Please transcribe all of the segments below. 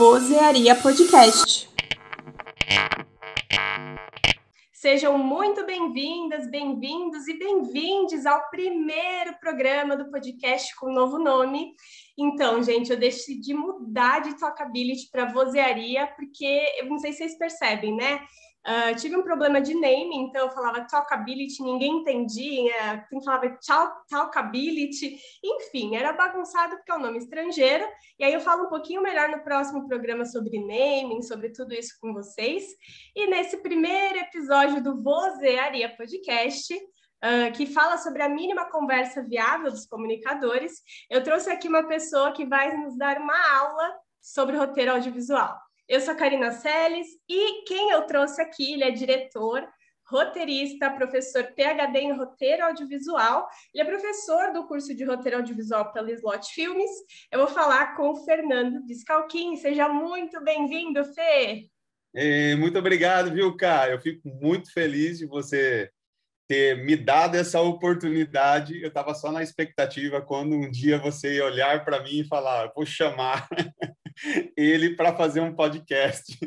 Vozearia Podcast. Sejam muito bem-vindas, bem-vindos e bem-vindes ao primeiro programa do podcast com novo nome. Então, gente, eu decidi mudar de talkability para vozearia, porque eu não sei se vocês percebem, né? Uh, tive um problema de name, então eu falava talkability, ninguém entendia, quem falava talkability, enfim, era bagunçado porque é um nome estrangeiro, e aí eu falo um pouquinho melhor no próximo programa sobre naming, sobre tudo isso com vocês, e nesse primeiro episódio do Vozearia Podcast, uh, que fala sobre a mínima conversa viável dos comunicadores, eu trouxe aqui uma pessoa que vai nos dar uma aula sobre roteiro audiovisual. Eu sou a Karina Seles e quem eu trouxe aqui, ele é diretor, roteirista, professor PhD em roteiro audiovisual. Ele é professor do curso de roteiro audiovisual pela Slot Filmes. Eu vou falar com o Fernando Descalquim. Seja muito bem-vindo, Fê. É, muito obrigado, viu, Cá? Eu fico muito feliz de você ter me dado essa oportunidade. Eu estava só na expectativa quando um dia você ia olhar para mim e falar: vou chamar ele para fazer um podcast.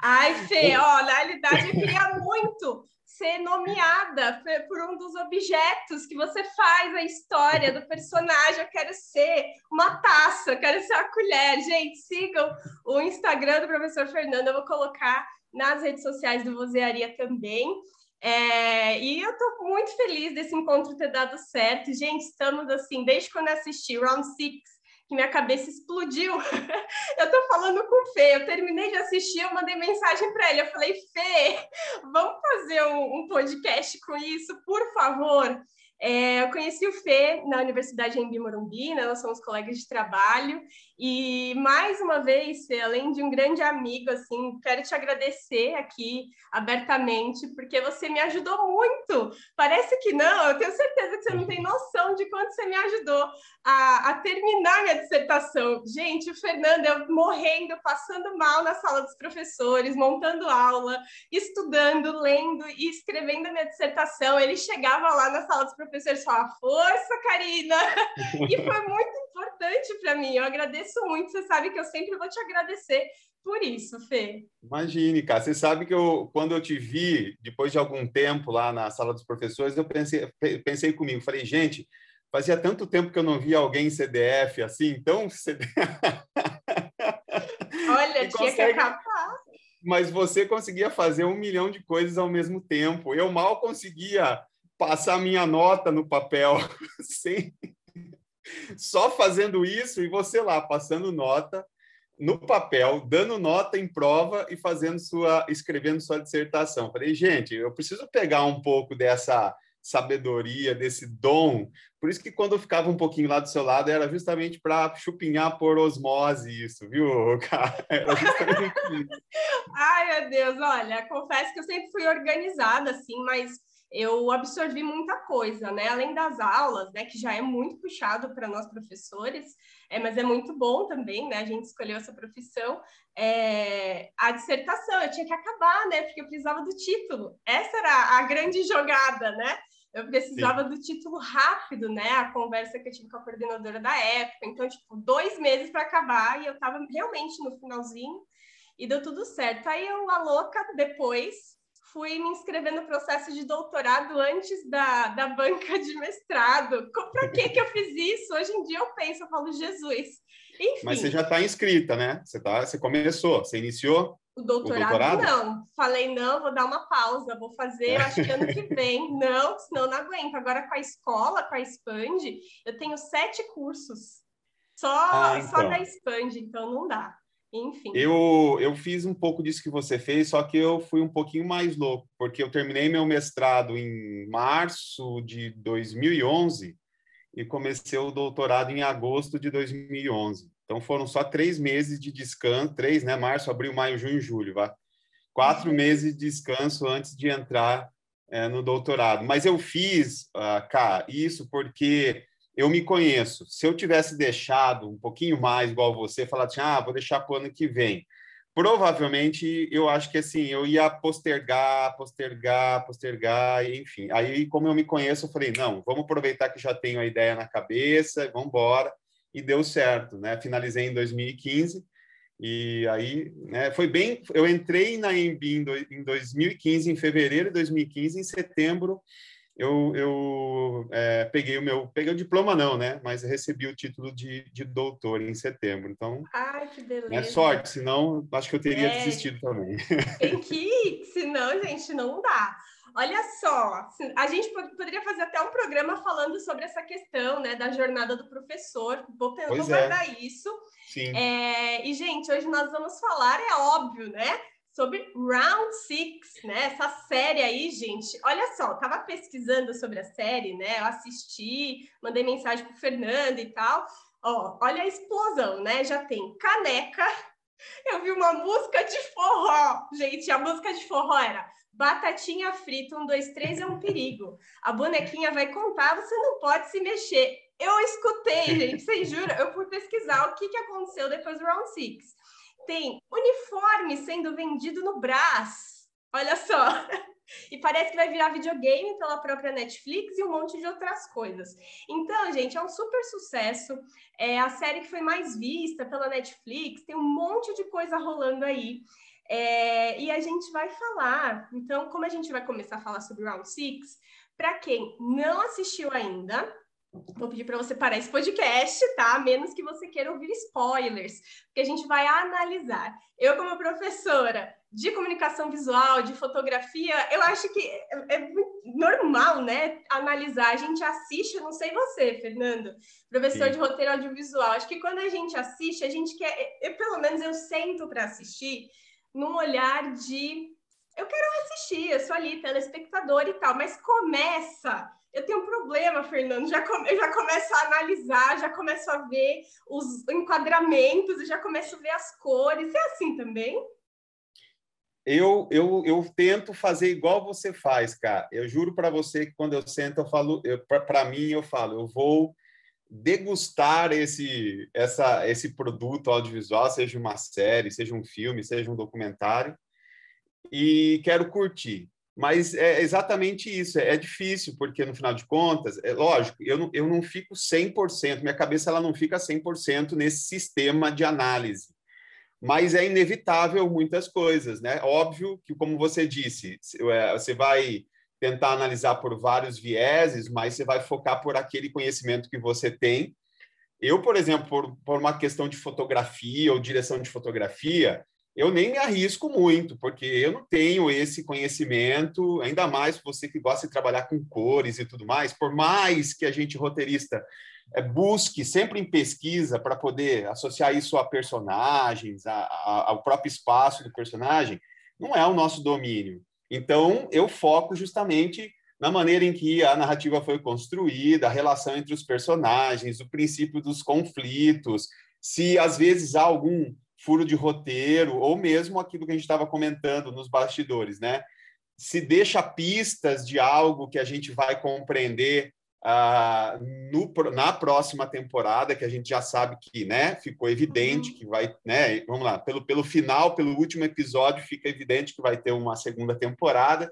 Ai, Fê, ó, na realidade eu queria muito ser nomeada por um dos objetos que você faz a história do personagem. Eu quero ser uma taça, eu quero ser uma colher. Gente, sigam o Instagram do professor Fernando, eu vou colocar nas redes sociais do Vozearia também. É, e eu estou muito feliz desse encontro ter dado certo. Gente, estamos assim, desde quando assisti Round Six que minha cabeça explodiu. eu tô falando com o Fê, eu terminei de assistir, eu mandei mensagem para ele, eu falei, Fê, vamos fazer um, um podcast com isso, por favor. É, eu conheci o Fê na Universidade em Morumbi, né? nós somos colegas de trabalho, e mais uma vez, Fê, além de um grande amigo, assim, quero te agradecer aqui abertamente, porque você me ajudou muito. Parece que não, eu tenho certeza que você não tem noção de quanto você me ajudou a, a terminar minha dissertação. Gente, o Fernando, eu morrendo, passando mal na sala dos professores, montando aula, estudando, lendo e escrevendo a minha dissertação. Ele chegava lá na sala dos professores e falava, força, Karina! e foi muito importante para mim. Eu agradeço muito. Você sabe que eu sempre vou te agradecer por isso, Fê. Imagine, cara. Você sabe que eu, quando eu te vi, depois de algum tempo lá na sala dos professores, eu pensei, pensei comigo, falei, gente, fazia tanto tempo que eu não via alguém em CDF assim, então. Olha, tinha consegue... que acabar. Mas você conseguia fazer um milhão de coisas ao mesmo tempo. Eu mal conseguia passar minha nota no papel sem só fazendo isso e você lá passando nota no papel, dando nota em prova e fazendo sua, escrevendo sua dissertação. Falei, gente, eu preciso pegar um pouco dessa sabedoria, desse dom. Por isso que quando eu ficava um pouquinho lá do seu lado, era justamente para chupinhar por osmose isso, viu, cara? Era justamente isso. Ai, meu Deus, olha, confesso que eu sempre fui organizada, assim, mas eu absorvi muita coisa, né? Além das aulas, né, que já é muito puxado para nós professores, é, mas é muito bom também, né? A gente escolheu essa profissão. É, a dissertação, eu tinha que acabar, né? Porque eu precisava do título. Essa era a grande jogada, né? Eu precisava Sim. do título rápido, né? A conversa que eu tive com a coordenadora da época. Então, tipo, dois meses para acabar e eu estava realmente no finalzinho e deu tudo certo. Aí eu, a louca, depois fui me inscrever no processo de doutorado antes da, da banca de mestrado. Para que que eu fiz isso? Hoje em dia eu penso, eu falo, Jesus. Enfim. Mas você já está inscrita, né? Você, tá, você começou, você iniciou? O doutorado, o doutorado, não. Falei, não, vou dar uma pausa, vou fazer, acho que ano que vem. Não, senão não aguento. Agora com a escola, com a Expand, eu tenho sete cursos. Só, ah, então. só da Expand, então não dá. Enfim. Eu, eu fiz um pouco disso que você fez, só que eu fui um pouquinho mais louco, porque eu terminei meu mestrado em março de 2011 e comecei o doutorado em agosto de 2011. Então foram só três meses de descanso, três, né? Março, abril, maio, junho, julho, vá. Quatro uhum. meses de descanso antes de entrar é, no doutorado. Mas eu fiz, uh, cá, isso porque eu me conheço. Se eu tivesse deixado um pouquinho mais igual você, falar assim, ah, vou deixar para o ano que vem, provavelmente eu acho que assim eu ia postergar, postergar, postergar, enfim. Aí, como eu me conheço, eu falei, não, vamos aproveitar que já tenho a ideia na cabeça, vamos embora. E deu certo, né? Finalizei em 2015 E aí, né, foi bem. Eu entrei na EMB em 2015, em fevereiro de 2015, em setembro eu, eu é, peguei o meu, peguei o diploma não, né? Mas recebi o título de, de doutor em setembro. Então, Ai, que beleza. É sorte, senão acho que eu teria é, desistido também. Tem que ir, senão, gente, não dá. Olha só, a gente poderia fazer até um programa falando sobre essa questão, né, da jornada do professor. Vou, vou é. guardar é. isso. Sim. É, e, gente, hoje nós vamos falar, é óbvio, né? Sobre Round Six, né? Essa série aí, gente. Olha só, tava pesquisando sobre a série, né? Eu assisti, mandei mensagem pro Fernando e tal. Ó, olha a explosão, né? Já tem caneca. Eu vi uma música de forró. Gente, a música de forró era Batatinha frita, um, dois, três é um perigo. A bonequinha vai contar, você não pode se mexer. Eu escutei, gente, vocês juram? Eu fui pesquisar o que, que aconteceu depois do Round Six tem uniforme sendo vendido no Brás. Olha só. E parece que vai virar videogame pela própria Netflix e um monte de outras coisas. Então, gente, é um super sucesso. É a série que foi mais vista pela Netflix, tem um monte de coisa rolando aí. É, e a gente vai falar. Então, como a gente vai começar a falar sobre Round Six, para quem não assistiu ainda, Vou pedir para você parar esse podcast, tá? A menos que você queira ouvir spoilers, porque a gente vai analisar. Eu, como professora de comunicação visual, de fotografia, eu acho que é, é normal, né? Analisar. A gente assiste, não sei você, Fernando, professor Sim. de roteiro audiovisual. Acho que quando a gente assiste, a gente quer, eu, pelo menos eu sento para assistir num olhar de eu quero assistir, eu sou ali telespectador e tal, mas começa eu tenho um problema, Fernando. Já come, eu já começo a analisar, já começo a ver os enquadramentos, eu já começo a ver as cores. É assim também? Eu, eu, eu tento fazer igual você faz, cara. Eu juro para você que quando eu sento, eu falo, para mim, eu falo, eu vou degustar esse, essa, esse produto audiovisual, seja uma série, seja um filme, seja um documentário, e quero curtir. Mas é exatamente isso, é difícil, porque no final de contas, é lógico, eu não, eu não fico 100%, minha cabeça ela não fica 100% nesse sistema de análise. Mas é inevitável muitas coisas, né? Óbvio que, como você disse, é, você vai tentar analisar por vários vieses, mas você vai focar por aquele conhecimento que você tem. Eu, por exemplo, por, por uma questão de fotografia ou direção de fotografia, eu nem me arrisco muito, porque eu não tenho esse conhecimento, ainda mais você que gosta de trabalhar com cores e tudo mais, por mais que a gente roteirista é, busque sempre em pesquisa para poder associar isso a personagens, a, a, ao próprio espaço do personagem, não é o nosso domínio. Então, eu foco justamente na maneira em que a narrativa foi construída, a relação entre os personagens, o princípio dos conflitos, se às vezes há algum furo de roteiro, ou mesmo aquilo que a gente estava comentando nos bastidores, né? Se deixa pistas de algo que a gente vai compreender ah, no, na próxima temporada, que a gente já sabe que, né, ficou evidente uhum. que vai, né, vamos lá, pelo, pelo final, pelo último episódio, fica evidente que vai ter uma segunda temporada.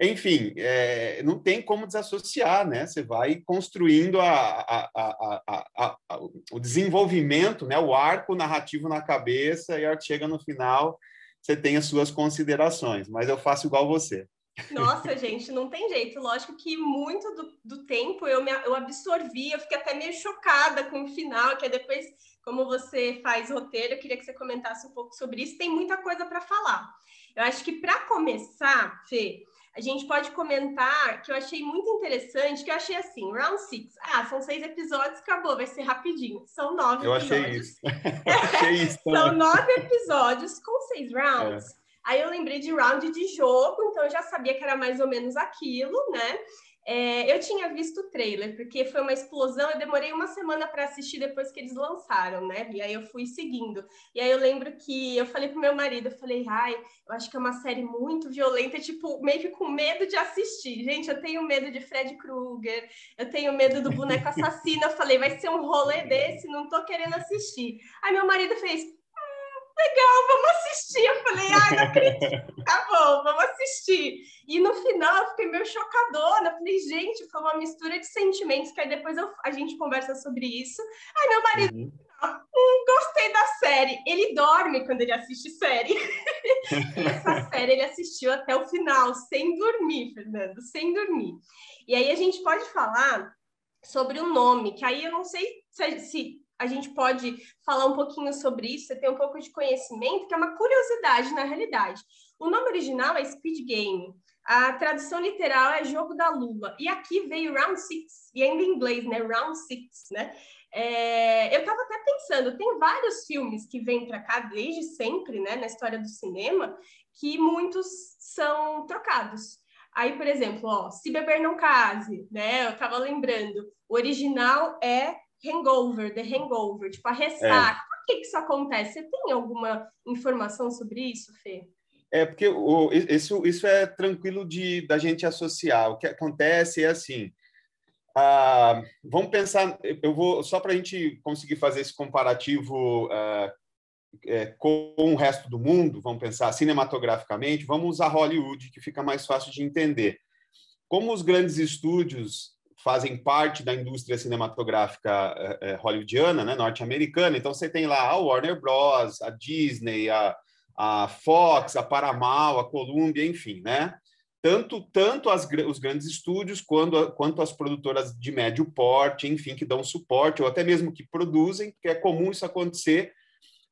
Enfim, é, não tem como desassociar, né? Você vai construindo a, a, a, o desenvolvimento, né? o arco narrativo na cabeça, e a hora que chega no final, você tem as suas considerações, mas eu faço igual você. Nossa, gente, não tem jeito. Lógico que muito do, do tempo eu, me, eu absorvi, eu fiquei até meio chocada com o final, que é depois, como você faz roteiro, eu queria que você comentasse um pouco sobre isso. Tem muita coisa para falar. Eu acho que para começar, Fê, a gente pode comentar que eu achei muito interessante, que eu achei assim, round six. Ah, são seis episódios, acabou, vai ser rapidinho. São nove eu episódios. Achei isso. achei isso são nove episódios com seis rounds. É. Aí eu lembrei de round de jogo, então eu já sabia que era mais ou menos aquilo, né? É, eu tinha visto o trailer, porque foi uma explosão. Eu demorei uma semana para assistir depois que eles lançaram, né? E aí eu fui seguindo. E aí eu lembro que eu falei pro meu marido, eu falei, ai, eu acho que é uma série muito violenta, tipo, meio que com medo de assistir. Gente, eu tenho medo de Fred Krueger, eu tenho medo do boneco assassino. Eu falei, vai ser um rolê desse, não tô querendo assistir. Aí meu marido fez, legal, vamos assistir. Eu falei, ai, não acredito. Tá bom, vamos assistir. E no final eu fiquei meio chocadona. Falei, gente, foi uma mistura de sentimentos, que aí depois eu, a gente conversa sobre isso. Aí meu marido, uhum. hum, gostei da série. Ele dorme quando ele assiste série. Essa série ele assistiu até o final, sem dormir, Fernando, sem dormir. E aí a gente pode falar sobre o nome, que aí eu não sei se, se a gente pode falar um pouquinho sobre isso, você tem um pouco de conhecimento, que é uma curiosidade na realidade. O nome original é Speed Game. A tradução literal é Jogo da Lua. E aqui veio Round Six, e ainda em inglês, né? Round Six, né? É, eu estava até pensando, tem vários filmes que vêm para cá desde sempre, né, na história do cinema, que muitos são trocados. Aí, por exemplo, ó, Se Beber Não Case, né? Eu estava lembrando, o original é hangover, the hangover, tipo a ressaca. É. Por que, que isso acontece? Você tem alguma informação sobre isso, Fê? É porque o, isso, isso é tranquilo de da gente associar. O que acontece é assim. Ah, vamos pensar. Eu vou só para a gente conseguir fazer esse comparativo ah, é, com o resto do mundo. Vamos pensar cinematograficamente. Vamos usar Hollywood, que fica mais fácil de entender. Como os grandes estúdios fazem parte da indústria cinematográfica é, hollywoodiana, né, norte-americana. Então você tem lá a Warner Bros, a Disney, a, a Fox, a Paramount, a Columbia, enfim, né? Tanto tanto as, os grandes estúdios quanto, quanto as produtoras de médio porte, enfim, que dão suporte ou até mesmo que produzem, porque é comum isso acontecer.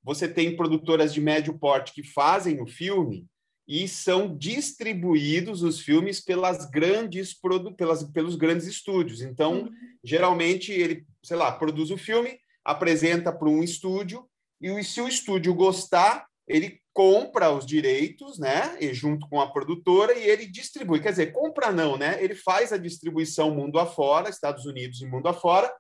Você tem produtoras de médio porte que fazem o filme e são distribuídos os filmes pelas grandes pelas, pelos grandes estúdios. Então, uhum. geralmente ele, sei lá, produz o filme, apresenta para um estúdio e se o estúdio gostar, ele compra os direitos, né, e junto com a produtora e ele distribui. Quer dizer, compra não, né? Ele faz a distribuição mundo afora, Estados Unidos e mundo afora.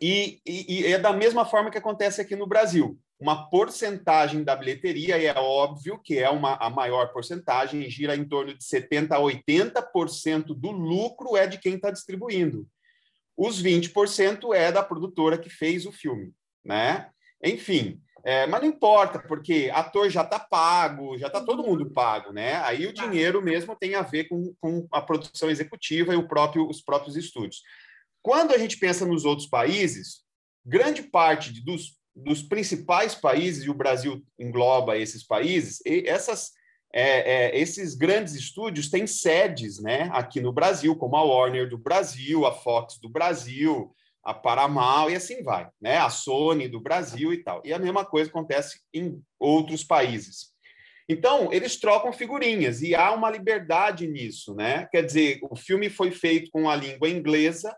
E, e, e é da mesma forma que acontece aqui no Brasil uma porcentagem da bilheteria, e é óbvio que é uma, a maior porcentagem, gira em torno de 70% a 80% do lucro é de quem está distribuindo. Os 20% é da produtora que fez o filme, né? Enfim, é, mas não importa, porque ator já está pago, já está todo mundo pago, né? Aí o dinheiro mesmo tem a ver com, com a produção executiva e próprio, os próprios estúdios. Quando a gente pensa nos outros países, grande parte dos dos principais países, e o Brasil engloba esses países, essas, é, é, esses grandes estúdios têm sedes né, aqui no Brasil, como a Warner do Brasil, a Fox do Brasil, a Paramount e assim vai, né? a Sony do Brasil e tal. E a mesma coisa acontece em outros países. Então, eles trocam figurinhas e há uma liberdade nisso, né? Quer dizer, o filme foi feito com a língua inglesa,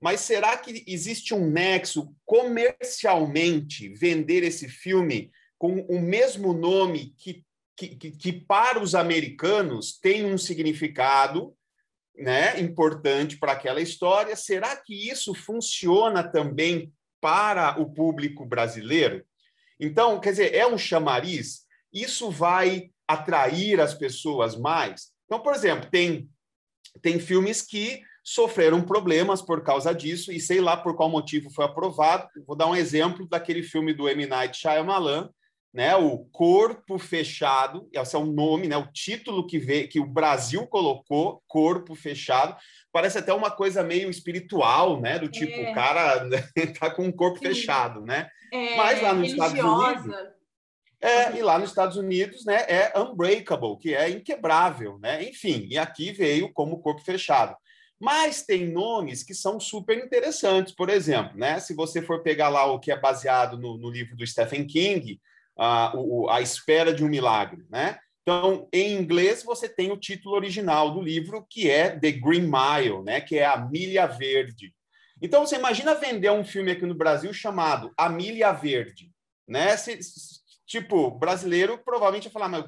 mas será que existe um nexo comercialmente vender esse filme com o mesmo nome que, que, que para os americanos tem um significado né, importante para aquela história? Será que isso funciona também para o público brasileiro? Então, quer dizer, é um chamariz? Isso vai atrair as pessoas mais? Então, por exemplo, tem, tem filmes que sofreram problemas por causa disso, e sei lá por qual motivo foi aprovado. Vou dar um exemplo daquele filme do M. Night Shyamalan, né, o Corpo Fechado, esse é o nome, né, o título que, vê, que o Brasil colocou, Corpo Fechado, parece até uma coisa meio espiritual, né, do tipo, é. o cara tá com um corpo Sim. fechado, né? É, Mas lá nos Estados Unidos... É, e lá nos Estados Unidos, né, é unbreakable, que é inquebrável, né? Enfim, e aqui veio como corpo fechado. Mas tem nomes que são super interessantes. Por exemplo, né, se você for pegar lá o que é baseado no, no livro do Stephen King, a, o, a Espera de um Milagre. Né? Então, em inglês, você tem o título original do livro, que é The Green Mile, né, que é A Milha Verde. Então, você imagina vender um filme aqui no Brasil chamado A Milha Verde. Né? Se, tipo, brasileiro provavelmente vai falar, mas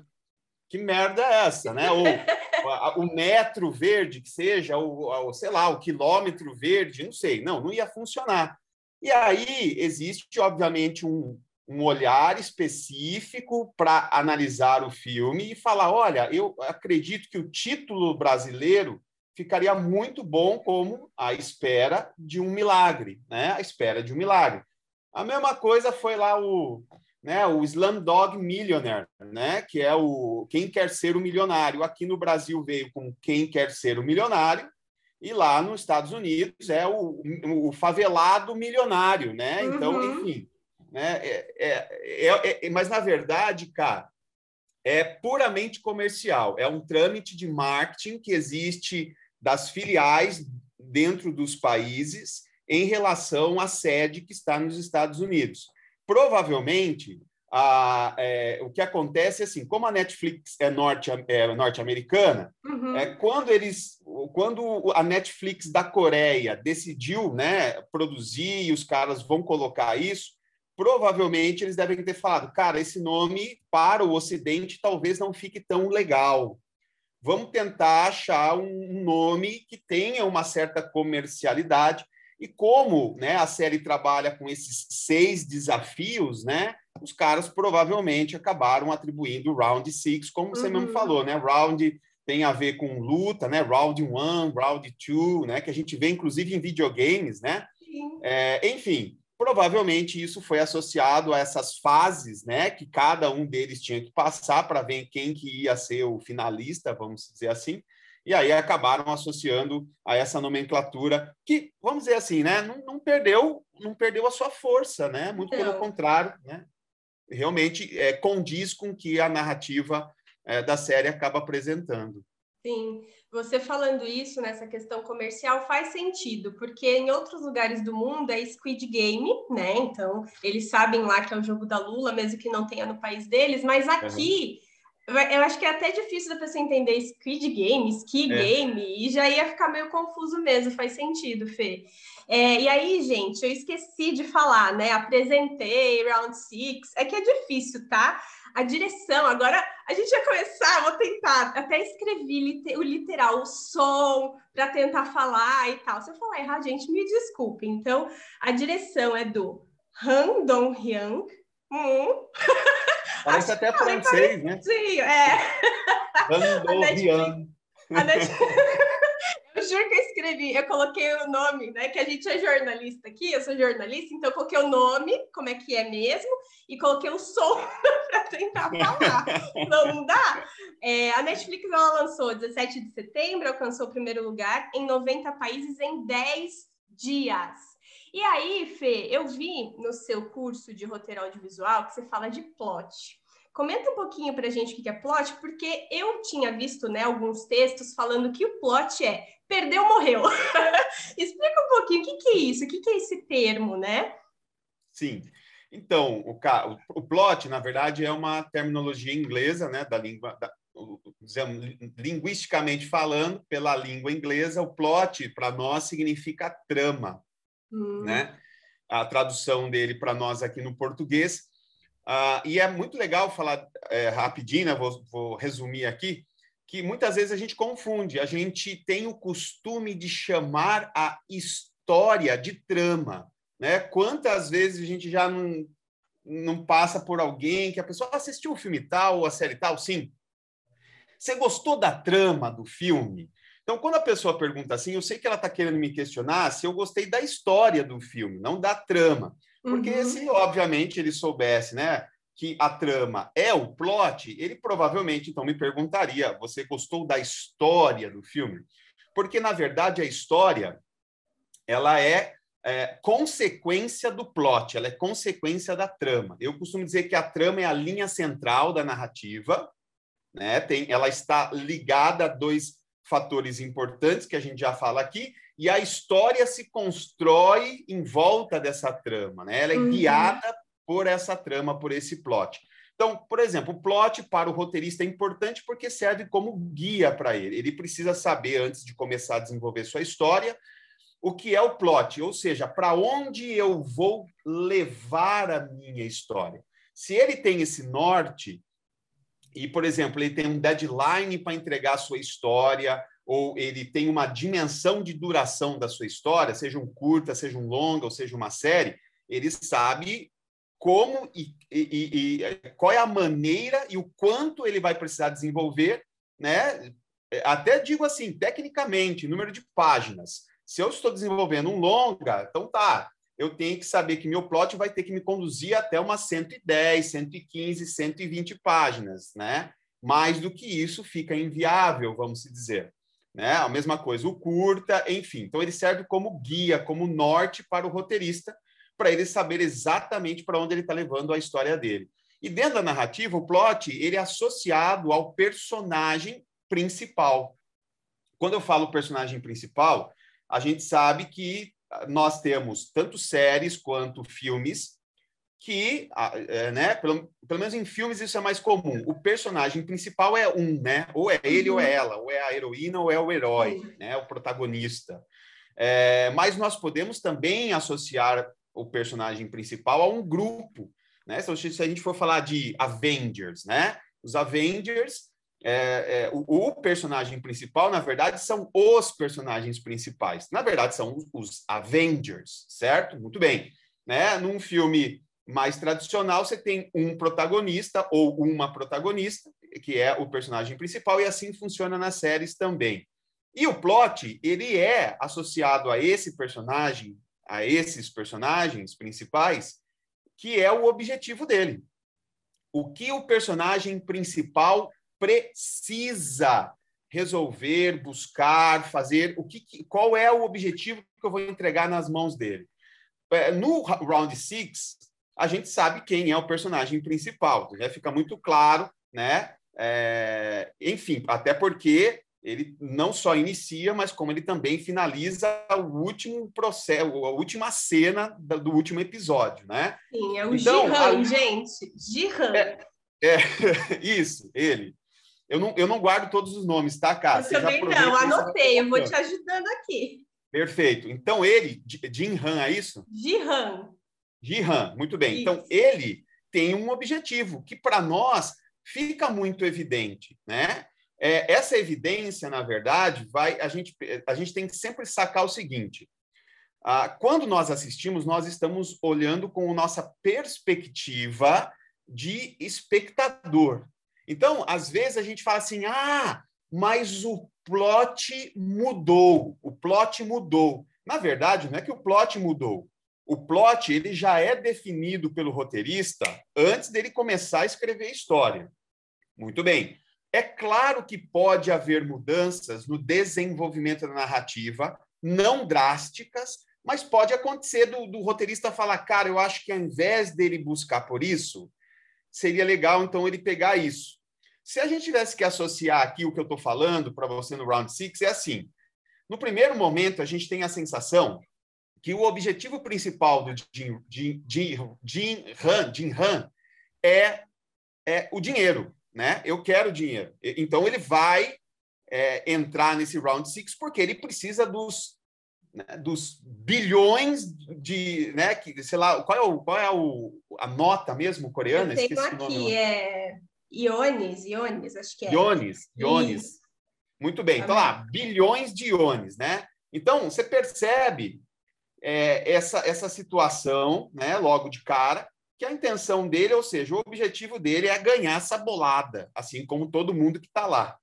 que merda é essa? Né? Ou o metro verde que seja, ou, sei lá, o quilômetro verde, não sei. Não, não ia funcionar. E aí existe, obviamente, um, um olhar específico para analisar o filme e falar: olha, eu acredito que o título brasileiro ficaria muito bom como A Espera de um Milagre, né? A Espera de um Milagre. A mesma coisa foi lá o né, o Slumdog Millionaire, né, que é o Quem Quer Ser o Milionário. Aqui no Brasil veio com Quem Quer Ser o Milionário, e lá nos Estados Unidos é o, o favelado milionário, né? Então, uhum. enfim, né? É, é, é, é, mas, na verdade, cara, é puramente comercial. É um trâmite de marketing que existe das filiais dentro dos países em relação à sede que está nos Estados Unidos. Provavelmente, a, é, o que acontece é assim, como a Netflix é, norte, é norte-americana, uhum. é, quando eles, quando a Netflix da Coreia decidiu né, produzir e os caras vão colocar isso, provavelmente eles devem ter falado, cara, esse nome para o Ocidente talvez não fique tão legal. Vamos tentar achar um nome que tenha uma certa comercialidade. E como né, a série trabalha com esses seis desafios, né, os caras provavelmente acabaram atribuindo o Round Six, como você uhum. mesmo falou, né? Round tem a ver com luta, né? Round one, Round two, né? Que a gente vê inclusive em videogames, né? É, enfim, provavelmente isso foi associado a essas fases, né, que cada um deles tinha que passar para ver quem que ia ser o finalista, vamos dizer assim, e aí acabaram associando a essa nomenclatura que, vamos dizer assim, né, não, não perdeu, não perdeu a sua força, né, muito não. pelo contrário, né, realmente é, condiz com que a narrativa é, da série acaba apresentando. Sim, você falando isso nessa questão comercial faz sentido, porque em outros lugares do mundo é Squid Game, né? Então, eles sabem lá que é o jogo da Lula, mesmo que não tenha no país deles, mas aqui. Eu acho que é até difícil da pessoa entender Squid Game, Ski é. Game, e já ia ficar meio confuso mesmo, faz sentido, Fê. É, e aí, gente, eu esqueci de falar, né? Apresentei Round Six, é que é difícil, tá? a direção. Agora a gente vai começar, vou tentar, até escrevi o literal, o som, para tentar falar e tal. Se eu falar errado, gente, me desculpe. Então, a direção é do Han Dong-hyun. Hum. Parece até francês, né? Sim, é. Han Dong-hyun. A Netflix... Eu juro que eu escrevi, eu coloquei o nome, né? Que a gente é jornalista aqui, eu sou jornalista, então eu coloquei o nome, como é que é mesmo, e coloquei o som para tentar falar. não, não dá? É, a Netflix ela lançou 17 de setembro, alcançou o primeiro lugar em 90 países em 10 dias. E aí, Fê, eu vi no seu curso de roteiro audiovisual que você fala de plot. Comenta um pouquinho para a gente o que é plot, porque eu tinha visto né, alguns textos falando que o plot é perdeu, morreu. Explica um pouquinho o que, é isso, o que, que é esse termo, né? Sim. Então, o, o plot, na verdade, é uma terminologia inglesa, né, da língua, da, dizemos, linguisticamente falando, pela língua inglesa, o plot para nós significa trama, hum. né? A tradução dele para nós aqui no português Uh, e é muito legal falar é, rapidinho, né? vou, vou resumir aqui, que muitas vezes a gente confunde, a gente tem o costume de chamar a história de trama. Né? Quantas vezes a gente já não, não passa por alguém que a pessoa assistiu o filme tal, a série tal? Sim. Você gostou da trama do filme? Então, quando a pessoa pergunta assim, eu sei que ela está querendo me questionar se eu gostei da história do filme, não da trama. Porque uhum. se, obviamente, ele soubesse, né, que a trama é o plot, ele provavelmente então me perguntaria: você gostou da história do filme? Porque na verdade a história ela é, é, consequência do plot, ela é consequência da trama. Eu costumo dizer que a trama é a linha central da narrativa, né? Tem, ela está ligada a dois fatores importantes que a gente já fala aqui, e a história se constrói em volta dessa trama, né? Ela é uhum. guiada por essa trama, por esse plot. Então, por exemplo, o plot para o roteirista é importante porque serve como guia para ele. Ele precisa saber, antes de começar a desenvolver sua história, o que é o plot, ou seja, para onde eu vou levar a minha história. Se ele tem esse norte, e, por exemplo, ele tem um deadline para entregar a sua história, ou ele tem uma dimensão de duração da sua história, seja um curta, seja um longa, ou seja uma série, ele sabe como e, e, e, qual é a maneira e o quanto ele vai precisar desenvolver, né? Até digo assim, tecnicamente, número de páginas. Se eu estou desenvolvendo um longa, então tá, eu tenho que saber que meu plot vai ter que me conduzir até umas 110, 115, 120 páginas, né? Mais do que isso fica inviável, vamos dizer né? A mesma coisa, o curta, enfim. Então ele serve como guia, como norte para o roteirista, para ele saber exatamente para onde ele está levando a história dele. E dentro da narrativa, o plot ele é associado ao personagem principal. Quando eu falo personagem principal, a gente sabe que nós temos tanto séries quanto filmes que, é, né, pelo, pelo menos em filmes isso é mais comum. O personagem principal é um, né? Ou é ele ou é uhum. ela, ou é a heroína ou é o herói, né? O protagonista. É, mas nós podemos também associar o personagem principal a um grupo, né? Se a gente for falar de Avengers, né? Os Avengers, é, é, o, o, personagem principal, na verdade, são os personagens principais. Na verdade, são os, Avengers, certo? Muito bem. Né? Num filme mais tradicional, você tem um protagonista ou uma protagonista, que é o personagem principal, e assim funciona nas séries também. E o plot, ele é associado a esse personagem, a esses personagens principais, que é o objetivo dele. O que o personagem principal precisa resolver, buscar, fazer, o que, qual é o objetivo que eu vou entregar nas mãos dele. É, no round six, a gente sabe quem é o personagem principal. Já fica muito claro, né? É, enfim, até porque ele não só inicia, mas como ele também finaliza o último processo, a última cena do último episódio, né? Sim, é o então, Jihan, a... gente. Jihan. É, é, isso, ele. Eu não, eu não guardo todos os nomes, tá, Cássia? Eu também não, anotei, eu vou te ajudando aqui. Perfeito. Então, ele, Jin Han, é isso? Jihan. Jihan, muito bem. Então, isso. Então, ele tem um objetivo que, para nós, fica muito evidente, né? É, essa evidência, na verdade, vai a gente, a gente tem que sempre sacar o seguinte: ah, quando nós assistimos, nós estamos olhando com nossa perspectiva de espectador. Então, às vezes a gente fala assim: ah, mas o plot mudou, o plot mudou. Na verdade, não é que o plot mudou. O plot ele já é definido pelo roteirista antes dele começar a escrever a história. Muito bem. É claro que pode haver mudanças no desenvolvimento da narrativa, não drásticas, mas pode acontecer do, do, roteirista falar, cara, eu acho que ao invés dele buscar por isso, seria legal então ele pegar isso. Se a gente tivesse que associar aqui o que eu estou falando para você no Round Six, é assim. No primeiro momento, a gente tem a sensação que o objetivo principal do Jin, Jin, Jin, Jin Han, Jin Han é, é o dinheiro né? Eu quero dinheiro. Então ele vai é, entrar nesse round six porque ele precisa dos né, dos bilhões de, né, que sei lá, qual é o qual é o, a nota mesmo coreana? Eu tenho aqui é iones, iones, acho que é. Iones, iones. Muito bem. Então lá, bilhões de iones, né? Então você percebe é, essa essa situação, né, logo de cara que a intenção dele, ou seja, o objetivo dele é ganhar essa bolada, assim como todo mundo que está lá.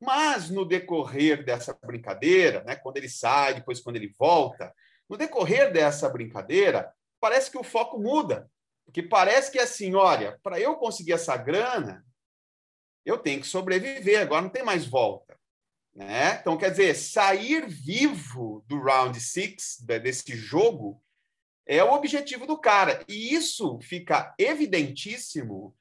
Mas no decorrer dessa brincadeira, né, quando ele sai, depois quando ele volta, no decorrer dessa brincadeira, parece que o foco muda. Porque parece que assim, olha, para eu conseguir essa grana, eu tenho que sobreviver, agora não tem mais volta. Né? Então, quer dizer, sair vivo do round six, desse jogo, é o objetivo do cara. E isso fica evidentíssimo.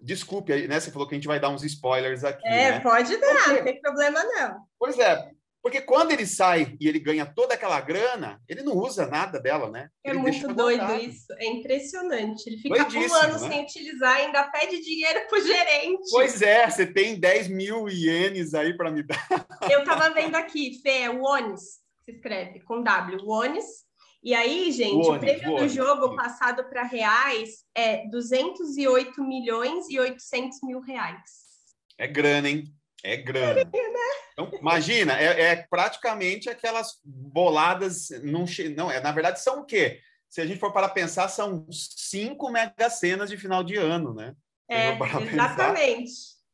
Desculpe, né? Você falou que a gente vai dar uns spoilers aqui. É, né? pode dar, porque... não tem problema não. Pois é, porque quando ele sai e ele ganha toda aquela grana, ele não usa nada dela, né? É ele muito doido isso, é impressionante. Ele fica um ano né? sem utilizar, ainda pede dinheiro pro gerente. Pois é, você tem 10 mil ienes aí para me dar. Eu tava vendo aqui, Fê, é o Onis, se escreve com W, o Onis e aí, gente, o, prêmio do jogo passado para reais é 208 milhões e 800 mil reais. É grana, hein? É grana. É, né? Então, imagina, é, é, praticamente aquelas boladas. Não, não, é, na verdade, são o quê? Se a gente for para pensar, são cinco mega cenas de final de ano, né? É, exatamente.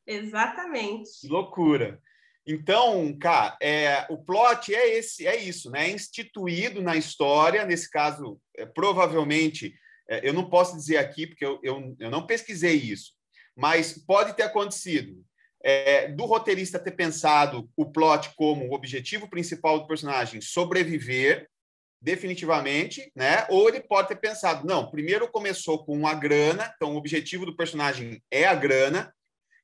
Exatamente. Que loucura. Então, cara, é, o plot é esse, é isso, né? É instituído na história, nesse caso, é, provavelmente, é, eu não posso dizer aqui porque eu, eu, eu, não pesquisei isso, mas pode ter acontecido é, do roteirista ter pensado o plot como o objetivo principal do personagem sobreviver, definitivamente, né? Ou ele pode ter pensado, não, primeiro começou com a grana, então o objetivo do personagem é a grana,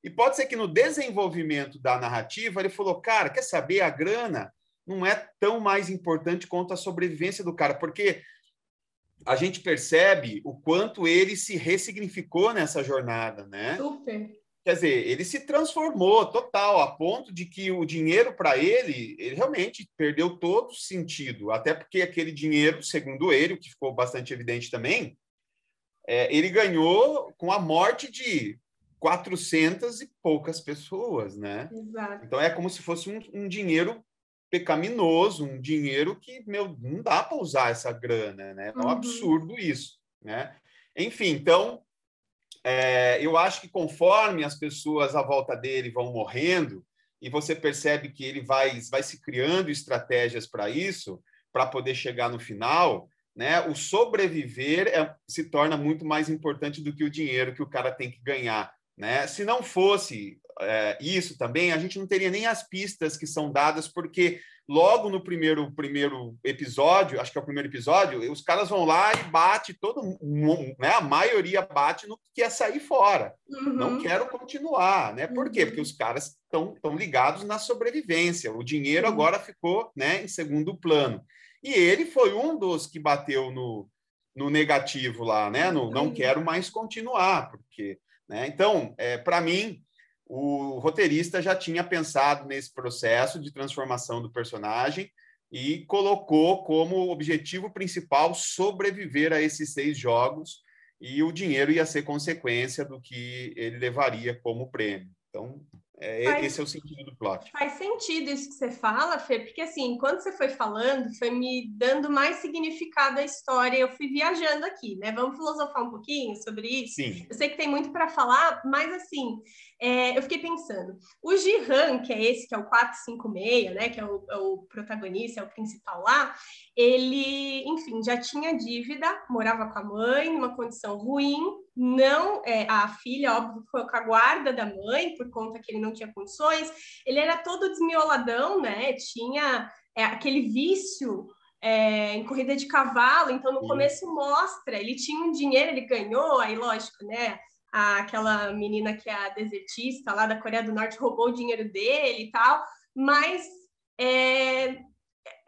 e pode ser que no desenvolvimento da narrativa ele falou, cara, quer saber, a grana não é tão mais importante quanto a sobrevivência do cara, porque a gente percebe o quanto ele se ressignificou nessa jornada, né? Super. Quer dizer, ele se transformou total, a ponto de que o dinheiro para ele, ele realmente perdeu todo sentido. Até porque aquele dinheiro, segundo ele, o que ficou bastante evidente também, é, ele ganhou com a morte de 400 e poucas pessoas, né? Exato. Então é como se fosse um, um dinheiro pecaminoso, um dinheiro que, meu, não dá para usar essa grana, né? É um uhum. absurdo isso, né? Enfim, então, é, eu acho que conforme as pessoas à volta dele vão morrendo, e você percebe que ele vai, vai se criando estratégias para isso, para poder chegar no final, né? O sobreviver é, se torna muito mais importante do que o dinheiro que o cara tem que ganhar, né? Se não fosse é, isso também, a gente não teria nem as pistas que são dadas, porque logo no primeiro, primeiro episódio, acho que é o primeiro episódio, os caras vão lá e bate todo mundo, né? A maioria bate no que quer sair fora. Uhum. Não quero continuar, né? Por uhum. quê? Porque os caras estão tão ligados na sobrevivência. O dinheiro uhum. agora ficou né, em segundo plano. E ele foi um dos que bateu no, no negativo lá, né? No não quero mais continuar, porque. Né? Então, é, para mim, o roteirista já tinha pensado nesse processo de transformação do personagem e colocou como objetivo principal sobreviver a esses seis jogos e o dinheiro ia ser consequência do que ele levaria como prêmio. Então, é, faz, esse é o sentido do plot. Faz sentido isso que você fala, Fê, porque assim, quando você foi falando, foi me dando mais significado à história. Eu fui viajando aqui, né? Vamos filosofar um pouquinho sobre isso? Sim. Eu sei que tem muito para falar, mas assim, é, eu fiquei pensando, o Jihan, que é esse, que é o 456, né, que é o, é o, protagonista, é o principal lá, ele, enfim, já tinha dívida, morava com a mãe, numa condição ruim, não, é, a filha, óbvio, foi com a guarda da mãe, por conta que ele não tinha condições, ele era todo desmioladão, né, tinha é, aquele vício é, em corrida de cavalo, então no Sim. começo mostra, ele tinha um dinheiro, ele ganhou, aí lógico, né, a, aquela menina que é a desertista lá da Coreia do Norte roubou o dinheiro dele e tal, mas é,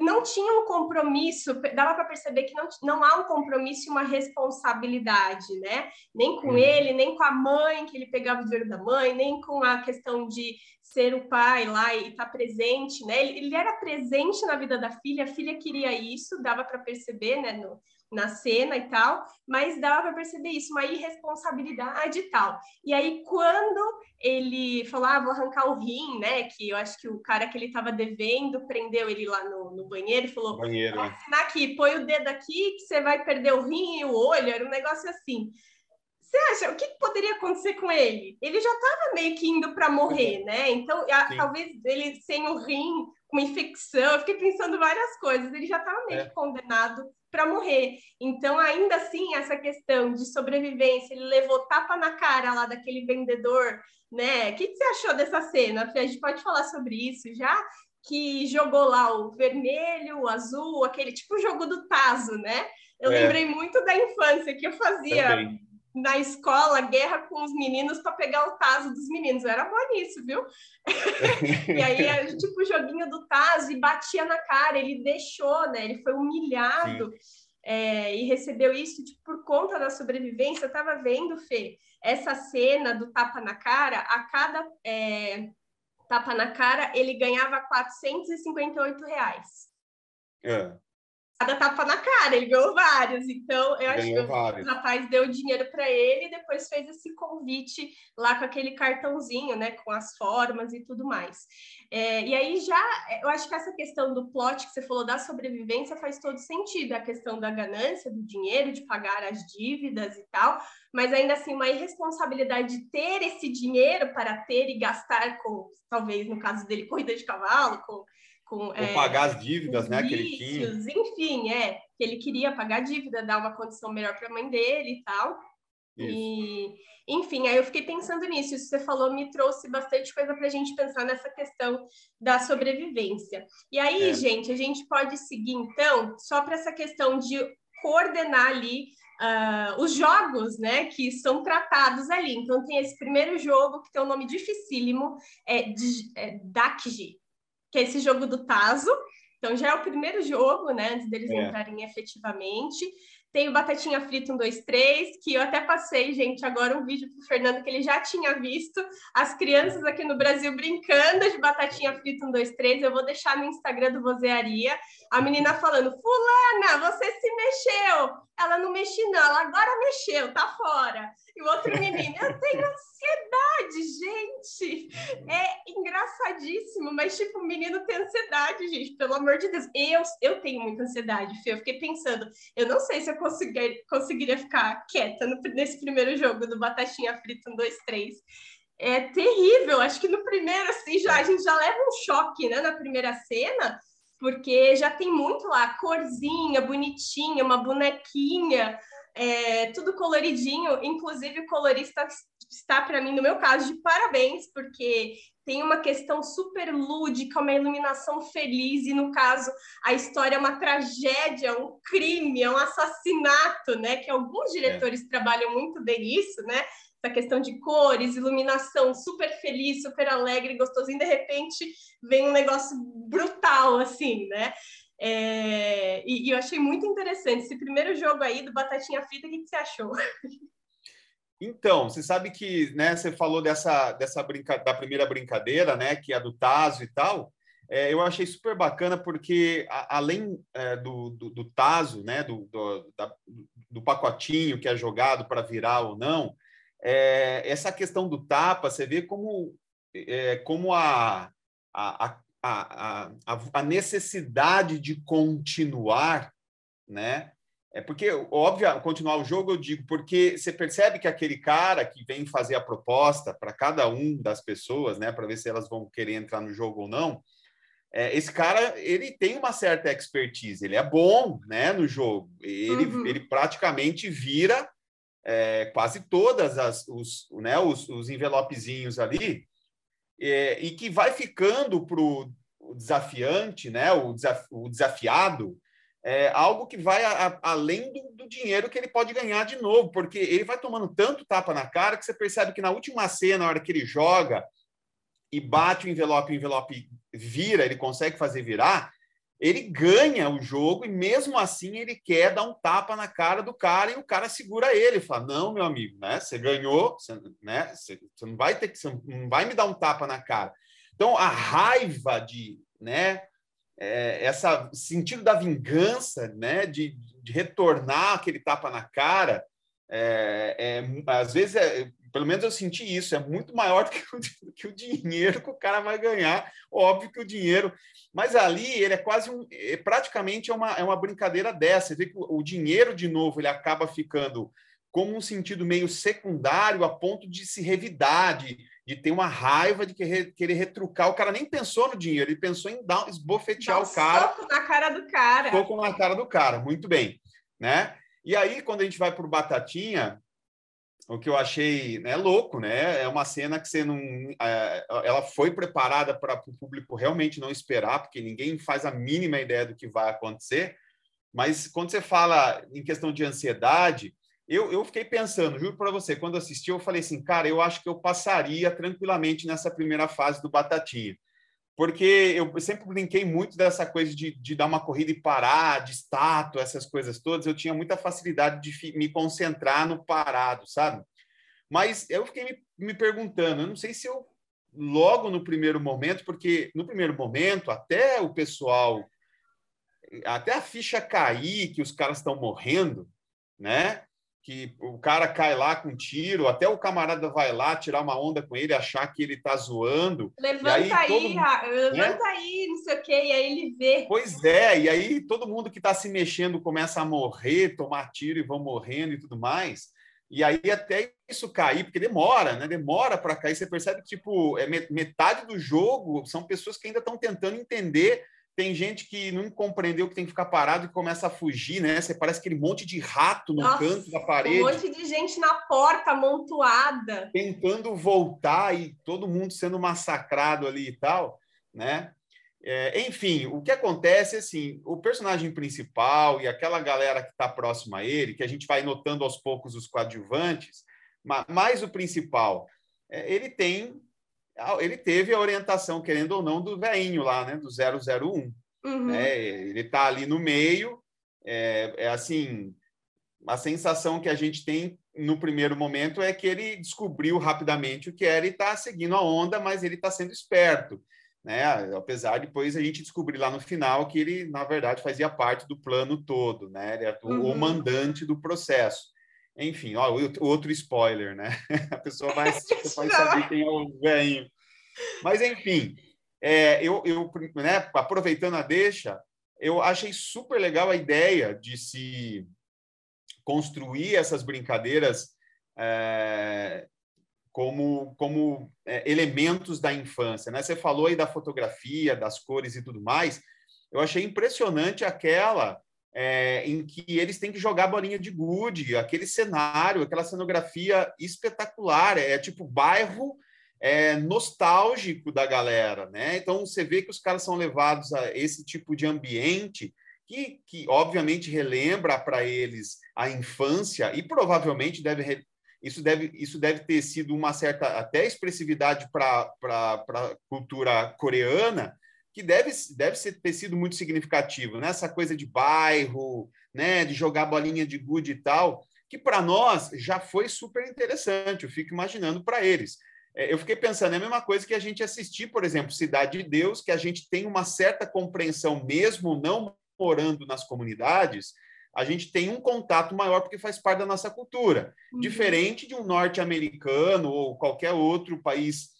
não tinha um compromisso, dava para perceber que não, não há um compromisso e uma responsabilidade, né? Nem com uhum. ele, nem com a mãe, que ele pegava o dinheiro da mãe, nem com a questão de ser o pai lá e estar tá presente, né? Ele, ele, era presente na vida da filha, a filha queria isso, dava para perceber, né? No, na cena e tal, mas dava para perceber isso, uma irresponsabilidade e tal. E aí, quando ele falou, ah, vou arrancar o rim, né? Que eu acho que o cara que ele estava devendo prendeu ele lá no, no banheiro e falou: banheiro, assinar aqui, põe o dedo aqui que você vai perder o rim e o olho, era um negócio assim. Você acha, o que, poderia acontecer com ele? Ele já estava meio que indo para morrer, né? Então, a, talvez ele sem o rim, com infecção, eu fiquei pensando várias coisas, ele já estava meio é. que condenado para morrer. Então, ainda assim, essa questão de sobrevivência, ele levou tapa na cara lá daquele vendedor, né? O que, que você achou dessa cena? A gente pode falar sobre isso já? Que jogou lá o vermelho, o azul, aquele tipo jogo do Tazo, né? Eu é. lembrei muito da infância que eu fazia Também. Na escola guerra com os meninos para pegar o Tazo dos meninos. Eu era boa nisso, viu? e aí, tipo, o joguinho do Tazo e batia na cara. Ele deixou, né? Ele foi humilhado. É, e recebeu isso tipo, por conta da sobrevivência. Eu estava vendo, Fê, essa cena do tapa na cara, a cada é, tapa na cara, ele ganhava 458 reais. É cada tapa na cara, ele ganhou vários. Então, eu acho ganhou que vários. o rapaz deu dinheiro para ele e depois fez esse convite lá com aquele cartãozinho, né, com as formas e tudo mais. É, e aí já, eu acho que essa questão do plot que você falou da sobrevivência faz todo sentido, a questão da ganância, do dinheiro, de pagar as dívidas e tal, mas ainda assim uma irresponsabilidade de ter esse dinheiro para ter e gastar com, talvez no caso dele, corrida de cavalo, com com é, pagar as dívidas, né, que ele tinha. Enfim, é, que ele queria pagar a dívida, dar uma condição melhor para a mãe dele e tal. E, enfim, aí eu fiquei pensando nisso. Isso que você falou me trouxe bastante coisa para a gente pensar nessa questão da sobrevivência. E aí, é. gente, a gente pode seguir, então, só para essa questão de coordenar ali uh, os jogos, né, que são tratados ali. Então, tem esse primeiro jogo que tem um nome dificílimo, é, é Dakji, que é esse jogo do Tazo. Então, já é o primeiro jogo, né, antes deles é. entrarem efetivamente. Tem o Batatinha Frita 1, 2, 3, que eu até passei, gente, agora um vídeo para o Fernando que ele já tinha visto. As crianças aqui no Brasil brincando de Batatinha Frita 1, 2, 3. Eu vou deixar no Instagram do Vozearia. A menina falando, fulana, você se mexeu. Ela não mexe não, ela agora mexeu, tá fora. E o outro menino, eu tenho ansiedade, gente. É engraçadíssimo, mas tipo, o menino tem ansiedade, gente, pelo amor de Deus. Eu, eu tenho muita ansiedade, Fê. Eu fiquei pensando, eu não sei se eu conseguir, conseguiria ficar quieta no, nesse primeiro jogo do Batatinha Frita 1, 2, 3 é terrível. Acho que no primeiro, assim, já, a gente já leva um choque, né, na primeira cena, porque já tem muito lá, corzinha, bonitinha, uma bonequinha, é, tudo coloridinho. Inclusive, o colorista está, para mim, no meu caso, de parabéns, porque tem uma questão super lúdica, uma iluminação feliz, e no caso, a história é uma tragédia, um crime, é um assassinato, né? Que alguns é. diretores é. trabalham muito bem isso, né? essa questão de cores, iluminação, super feliz, super alegre, gostosinho, de repente vem um negócio brutal, assim, né? É, e, e, eu achei muito interessante esse primeiro jogo aí do Batatinha Frita, o que, que você achou? Então, você sabe que né, você falou dessa, dessa brinca... da primeira brincadeira, né, que é a do Tazo e tal. É, eu achei super bacana porque, a, além é, do, do, do, Tazo, né, do, do, da, do pacotinho que é jogado para virar ou não, é, essa questão do tapa, você vê como, é, como a, a, a, a, necessidade de continuar, né? É porque, óbvio, continuar o jogo, eu digo, porque você percebe que aquele cara que vem fazer a proposta para cada um das pessoas, né, para ver se elas vão querer entrar no jogo ou não, é, esse cara ele tem uma certa expertise, ele é bom, né, no jogo, ele, uhum. ele praticamente vira é, quase todas as os, né, os, os envelopezinhos ali é, e que vai ficando para o desafiante, né, o, desaf, o desafiado, é algo que vai a, a, além do, do, dinheiro que ele pode ganhar de novo, porque ele vai tomando tanto tapa na cara que você percebe que na última cena, na hora que ele joga e bate o envelope, o envelope vira, ele consegue fazer virar, ele ganha o jogo e mesmo assim ele quer dar um tapa na cara do cara e o cara segura ele, fala: "Não, meu amigo, né? Você ganhou, você, né? Você, você não vai ter que não vai me dar um tapa na cara". Então a raiva de, né, é, essa sentido da vingança, né, de, de retornar aquele tapa na cara, é, é, às vezes, é, pelo menos eu senti isso, é muito maior do que o, que o dinheiro que o cara vai ganhar. Óbvio que o dinheiro mas ali ele é quase um, é, praticamente é uma, é uma brincadeira dessa. Você vê que o, o dinheiro, de novo, ele acaba ficando como um sentido meio secundário a ponto de se revidar, de, de ter uma raiva de querer, querer retrucar. O cara nem pensou no dinheiro, ele pensou em dar, esbofetear Dá um o cara. Soco na cara do cara. Soco na cara do cara, muito bem. Né? E aí, quando a gente vai para o Batatinha, o que eu achei né, louco, né? É uma cena que você não. É, ela foi preparada para o público realmente não esperar, porque ninguém faz a mínima ideia do que vai acontecer. Mas quando você fala em questão de ansiedade, eu, eu fiquei pensando, juro para você, quando assisti, eu falei assim, cara, eu acho que eu passaria tranquilamente nessa primeira fase do Batatinha porque eu sempre brinquei muito dessa coisa de, de dar uma corrida e parar, de estátua, essas coisas todas. Eu tinha muita facilidade de me concentrar no parado, sabe? Mas eu fiquei me, me perguntando, eu não sei se eu logo no primeiro momento, porque no primeiro momento até o pessoal, até a ficha cair que os caras estão morrendo, né? Que o cara cai lá com tiro, até o camarada vai lá tirar uma onda com ele, achar que ele tá zoando. Levanta aí, aí mundo, levanta né? aí, não sei o quê, e aí ele vê. Pois é, e aí todo mundo que está se mexendo começa a morrer, tomar tiro e vão morrendo e tudo mais. E aí até isso cair, porque demora, né? Demora para cair. Você percebe que tipo, é metade do jogo são pessoas que ainda estão tentando entender tem gente que não compreendeu que tem que ficar parado e começa a fugir, né? Você parece aquele monte de rato no Nossa, canto da parede. Um monte de gente na porta amontoada. Tentando voltar e todo mundo sendo massacrado ali e tal, né? É, enfim, o que acontece é assim, o personagem principal e aquela galera que está próxima a ele, que a gente vai notando aos poucos os coadjuvantes, mais o principal, é, ele tem ele teve a orientação, querendo ou não, do veinho lá, né? Do 001. Uhum. Né? Ele está ali no meio. É, é assim, a sensação que a gente tem no primeiro momento é que ele descobriu rapidamente o que era e está seguindo a onda, mas ele está sendo esperto. Né? Apesar de depois a gente descobrir lá no final que ele, na verdade, fazia parte do plano todo, né? Ele é uhum. o mandante do processo. Enfim, ó, outro spoiler, né? A pessoa vai, vai saber quem é o velhinho. Mas, enfim, é, eu, eu né, aproveitando a deixa, eu achei super legal a ideia de se construir essas brincadeiras é, como, como é, elementos da infância. Né? Você falou aí da fotografia, das cores e tudo mais. Eu achei impressionante aquela é, em que eles têm que jogar bolinha de gude, aquele cenário, aquela cenografia espetacular, é tipo bairro é, nostálgico da galera, né? Então você vê que os caras são levados a esse tipo de ambiente que, que obviamente relembra para eles a infância e provavelmente deve isso deve isso deve ter sido uma certa até expressividade para a cultura coreana que deve, deve ser, ter sido muito significativo, né? Essa coisa de bairro, né? De jogar bolinha de gude e tal, que para nós já foi super interessante. Eu fico imaginando para eles. É, eu fiquei pensando, é a mesma coisa que a gente assistir, por exemplo, Cidade de Deus, que a gente tem uma certa compreensão, mesmo não morando nas comunidades, a gente tem um contato maior porque faz parte da nossa cultura. Uhum. Diferente de um norte-americano ou qualquer outro país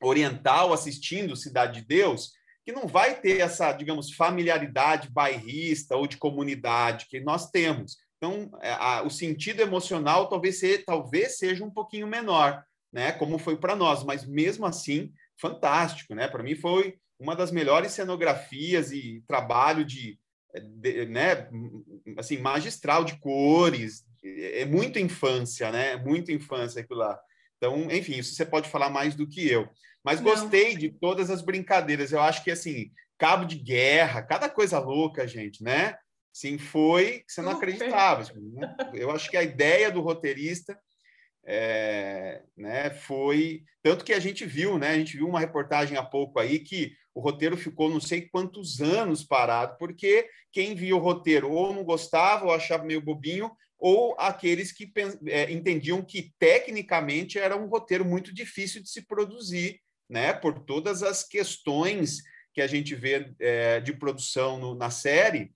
oriental assistindo Cidade de Deus, que não vai ter essa, digamos, familiaridade bairrista ou de comunidade que nós temos. Então, é, a, o sentido emocional talvez, talvez seja um pouquinho menor, né? Como foi para nós, mas mesmo assim, fantástico, né? Para mim foi uma das melhores cenografias e trabalho de, de, né? Assim, magistral de cores. É muito infância, né? Muito infância aquilo lá. Então, enfim, isso você pode falar mais do que eu. Mas Não. gostei de todas as brincadeiras. Eu acho que, assim, cabo de guerra, cada coisa louca, gente, né? Sim, foi que você não acreditava. Assim, né? Eu acho que a ideia do roteirista é, né, foi tanto que a gente viu, né? A gente viu uma reportagem há pouco aí que o roteiro ficou não sei quantos anos parado, porque quem via o roteiro ou não gostava ou achava meio bobinho, ou aqueles que é, entendiam que tecnicamente era um roteiro muito difícil de se produzir, né, por todas as questões que a gente vê é, de produção no, na série,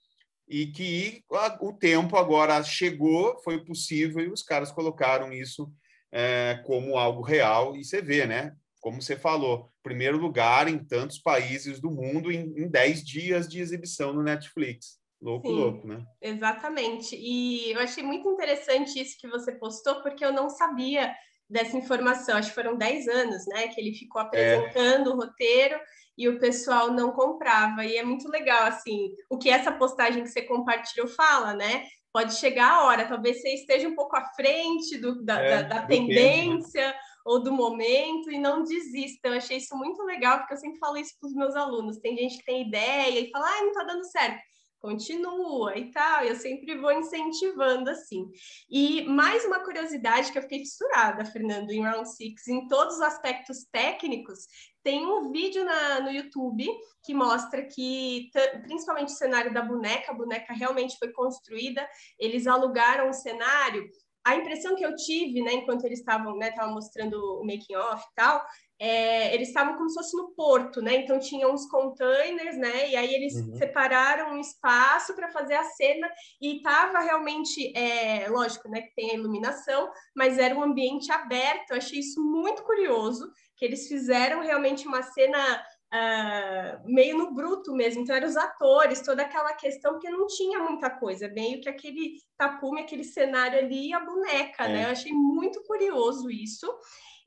e que a, o tempo agora chegou, foi possível, e os caras colocaram isso é, como algo real, e você vê, né? Como você falou, primeiro lugar em tantos países do mundo em 10 dias de exibição no Netflix. Louco, Sim, louco, né? Exatamente. E eu achei muito interessante isso que você postou, porque eu não sabia dessa informação. Acho que foram 10 anos, né? Que ele ficou é. apresentando é. o roteiro e o pessoal não comprava. E é muito legal, assim, o que essa postagem que você compartilhou fala, né? Pode chegar a hora, talvez você esteja um pouco à frente do, da, é, da, da tendência. Tempo, né? ou do momento e não desista. Eu achei isso muito legal, porque eu sempre falo isso para os meus alunos. Tem gente que tem ideia e fala, ah, não está dando certo continua e tal. Eu sempre vou incentivando assim. E mais uma curiosidade que eu fiquei fissurada, Fernando, em Round Six, em todos os aspectos técnicos, tem um vídeo na, no YouTube que mostra que, principalmente o cenário da boneca, a boneca realmente foi construída, eles alugaram um cenário a impressão que eu tive, né, enquanto eles estavam, né, estavam mostrando o making off e tal, é, eles estavam como se fosse no porto, né? Então tinham uns containers, né? E aí eles uhum. separaram um espaço para fazer a cena e estava realmente, é, lógico, né? Que tem a iluminação, mas era um ambiente aberto. Eu achei isso muito curioso, que eles fizeram realmente uma cena Uh, meio no bruto mesmo, então eram os atores, toda aquela questão, porque não tinha muita coisa, meio que aquele tapume, aquele cenário ali e a boneca, é. né? Eu achei muito curioso isso.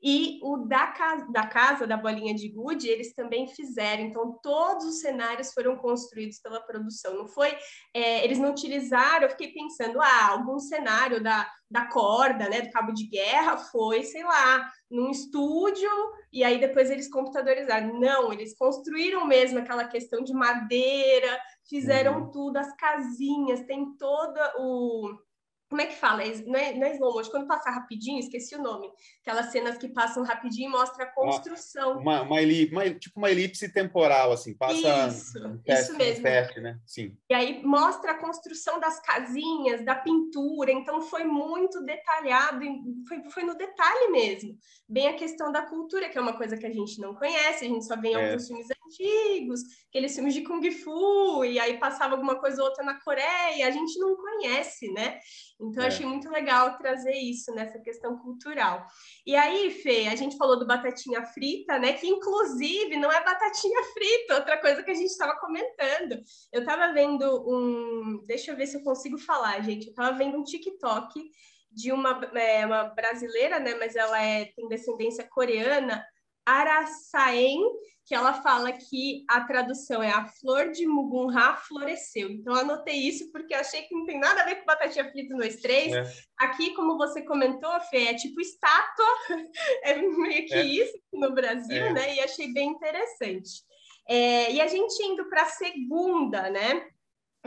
E o da casa, da casa, da bolinha de gude, eles também fizeram. Então, todos os cenários foram construídos pela produção. Não foi, é, eles não utilizaram. Eu fiquei pensando, ah, algum cenário da, da corda, né, do cabo de guerra, foi, sei lá, num estúdio e aí depois eles computadorizaram. Não, eles construíram mesmo aquela questão de madeira, fizeram uhum. tudo, as casinhas, tem todo o como é que fala? Não é, não é slow motion, quando passa rapidinho, esqueci o nome. Aquelas cenas que passam rapidinho e mostra a construção. Uma, uma, elipse, uma, tipo uma elipse temporal, assim, passa. Isso, um teste, isso mesmo. Um teste, né? Sim. E aí mostra a construção das casinhas, da pintura, então foi muito detalhado, foi, foi no detalhe mesmo. Bem a questão da cultura, que é uma coisa que a gente não conhece, a gente só vê em é. alguns filmes antigos, aqueles filmes de Kung Fu, e aí passava alguma coisa ou outra na Coreia, a gente não conhece, né? Então, é. achei muito legal trazer isso nessa questão cultural. E aí, Fê, a gente falou do batatinha frita, né? Que inclusive não é batatinha frita, outra coisa que a gente estava comentando. Eu estava vendo um. Deixa eu ver se eu consigo falar, gente. Eu estava vendo um TikTok de uma, é, uma brasileira, né? Mas ela é, tem descendência coreana, Arasaen, que ela fala que a tradução é a flor de Mugunra floresceu. Então, anotei isso porque achei que não tem nada a ver com batatinha frita no 3. É. Aqui, como você comentou, Fê, é tipo estátua, é meio que é. isso no Brasil, é. né? E achei bem interessante. É, e a gente indo para a segunda, né?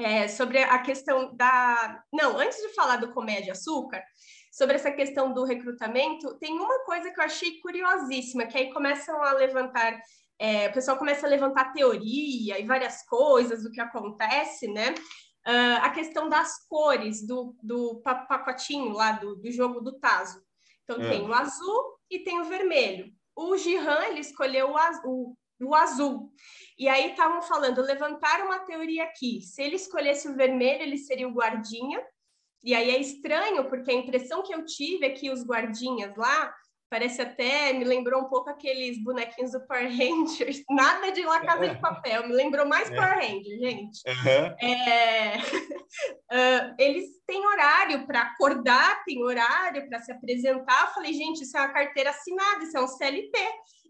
É, sobre a questão da. Não, antes de falar do Comédia Açúcar, sobre essa questão do recrutamento, tem uma coisa que eu achei curiosíssima, que aí começam a levantar é, o pessoal começa a levantar teoria e várias coisas do que acontece, né? Uh, a questão das cores do, do pacotinho lá do, do jogo do Tazo. Então, é. tem o azul e tem o vermelho. O Gihan, ele escolheu o azul, o azul. E aí estavam falando, levantaram uma teoria aqui. Se ele escolhesse o vermelho, ele seria o guardinha. E aí é estranho, porque a impressão que eu tive é que os guardinhas lá Parece até, me lembrou um pouco aqueles bonequinhos do Power Rangers. Nada de La Casa de Papel, me lembrou mais é. Power Rangers, gente. Uhum. É... uh, eles têm horário para acordar, tem horário para se apresentar. Eu falei, gente, isso é uma carteira assinada, isso é um CLT.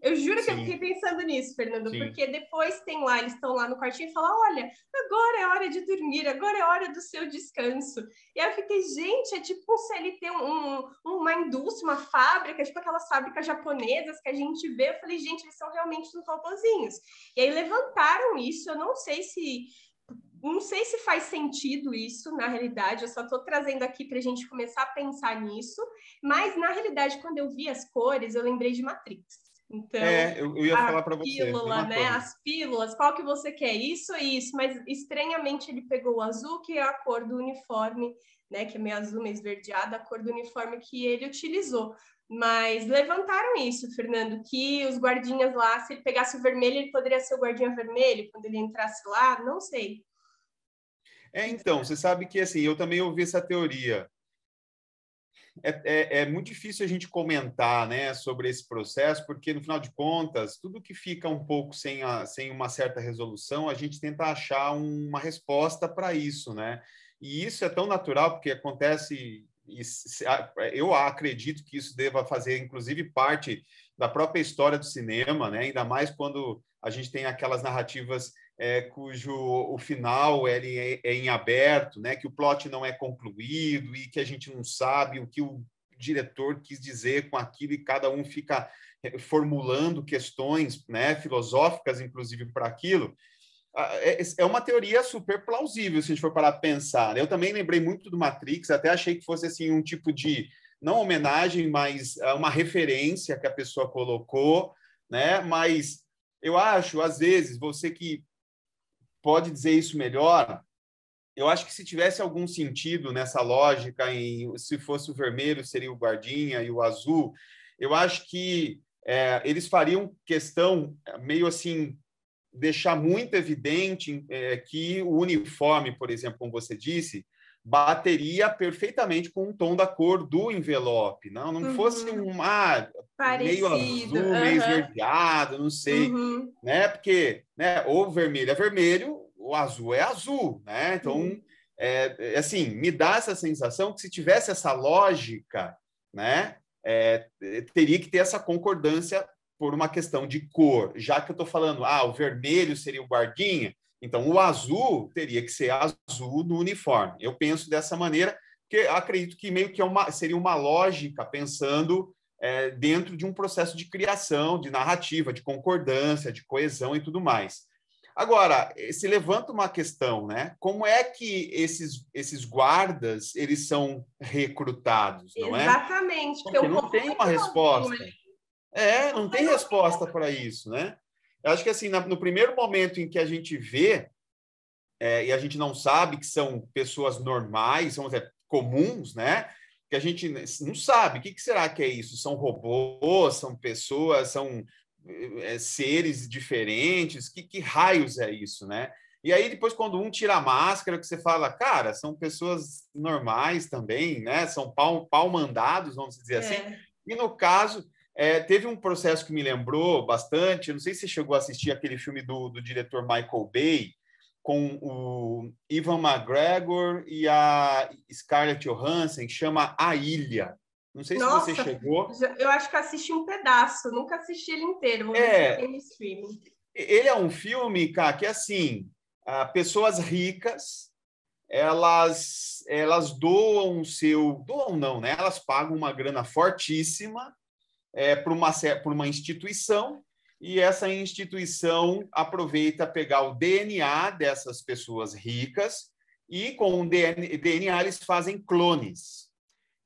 Eu juro Sim. que eu fiquei pensando nisso, Fernando, Sim. porque depois tem lá, eles estão lá no quartinho e falam: olha, agora é hora de dormir, agora é hora do seu descanso. E aí eu fiquei, gente, é tipo um CLT, um, uma indústria, uma fábrica, tipo aquelas fábricas japonesas que a gente vê. Eu falei, gente, eles são realmente uns robozinhos. E aí levantaram isso, eu não sei se não sei se faz sentido isso na realidade, eu só estou trazendo aqui para a gente começar a pensar nisso, mas na realidade, quando eu vi as cores, eu lembrei de Matrix. Então, é, eu, eu ia falar para você. Pílula, né? As pílulas, qual que você quer? Isso e isso, mas estranhamente ele pegou o azul, que é a cor do uniforme, né? Que é meio azul, meio esverdeada, a cor do uniforme que ele utilizou. Mas levantaram isso, Fernando, que os guardinhas lá, se ele pegasse o vermelho, ele poderia ser o guardinha vermelho quando ele entrasse lá, não sei. É, então, você sabe que assim, eu também ouvi essa teoria é, é, é, muito difícil a gente comentar né, sobre esse processo, porque, no final de contas, tudo que fica um pouco sem, a, sem uma certa resolução, a gente tenta achar uma resposta para isso. Né? E isso é tão natural, porque acontece. Eu acredito que isso deva fazer, inclusive, parte da própria história do cinema, né? ainda mais quando a gente tem aquelas narrativas é, cujo o final ele é, é, em aberto, né? que o plot não é concluído e que a gente não sabe o que o diretor quis dizer com aquilo e cada um fica é, formulando questões né, filosóficas, inclusive, para aquilo. Ah, é, é uma teoria super plausível, se a gente for parar para pensar. Eu também lembrei muito do Matrix, até achei que fosse assim um tipo de, não homenagem, mas ah, uma referência que a pessoa colocou, né? Mas eu acho, às vezes, você que pode dizer isso melhor. Eu acho que se tivesse algum sentido nessa lógica, em se fosse o vermelho seria o guardinha e o azul, eu acho que é, eles fariam questão meio assim deixar muito evidente é, que o uniforme, por exemplo, como você disse, bateria perfeitamente com o tom da cor do envelope, não, não uhum. fosse um ah, meio azul, uhum. meio esverdeado, não sei, uhum. né? Porque, né, ou vermelho é vermelho, o azul é azul, né? Então, uhum. é, é, assim, me dá essa sensação que se tivesse essa lógica, né? é, teria que ter essa concordância por uma questão de cor. Já que eu estou falando, ah, o vermelho seria o guardinha, então o azul teria que ser azul no uniforme. Eu penso dessa maneira, porque acredito que meio que é uma, seria uma lógica pensando é, dentro de um processo de criação, de narrativa, de concordância, de coesão e tudo mais. Agora, se levanta uma questão, né? Como é que esses, esses guardas eles são recrutados, não é? Exatamente. Porque não tem uma resposta. É, não tem resposta para isso, né? Eu acho que assim, no primeiro momento em que a gente vê é, e a gente não sabe que são pessoas normais, são é, comuns, né? Que a gente não sabe. O que, que será que é isso? São robôs? São pessoas? São é, seres diferentes, que, que raios é isso, né? E aí, depois, quando um tira a máscara, que você fala, cara, são pessoas normais também, né? São pau, pau mandados, vamos dizer assim. é. assim. E no caso, é, teve um processo que me lembrou bastante. Não sei se você chegou a assistir aquele filme do, do diretor Michael Bay, com o Ivan McGregor e a Scarlett Johansson, que chama A Ilha. Não sei Nossa, se você chegou. Eu acho que assisti um pedaço, nunca assisti ele inteiro. Vou é, ver streaming. Ele é um filme, cara, que é assim, pessoas ricas, elas elas doam o seu, doam não, né? Elas pagam uma grana fortíssima é, para uma para uma instituição e essa instituição aproveita pegar o DNA dessas pessoas ricas e com o DNA eles fazem clones.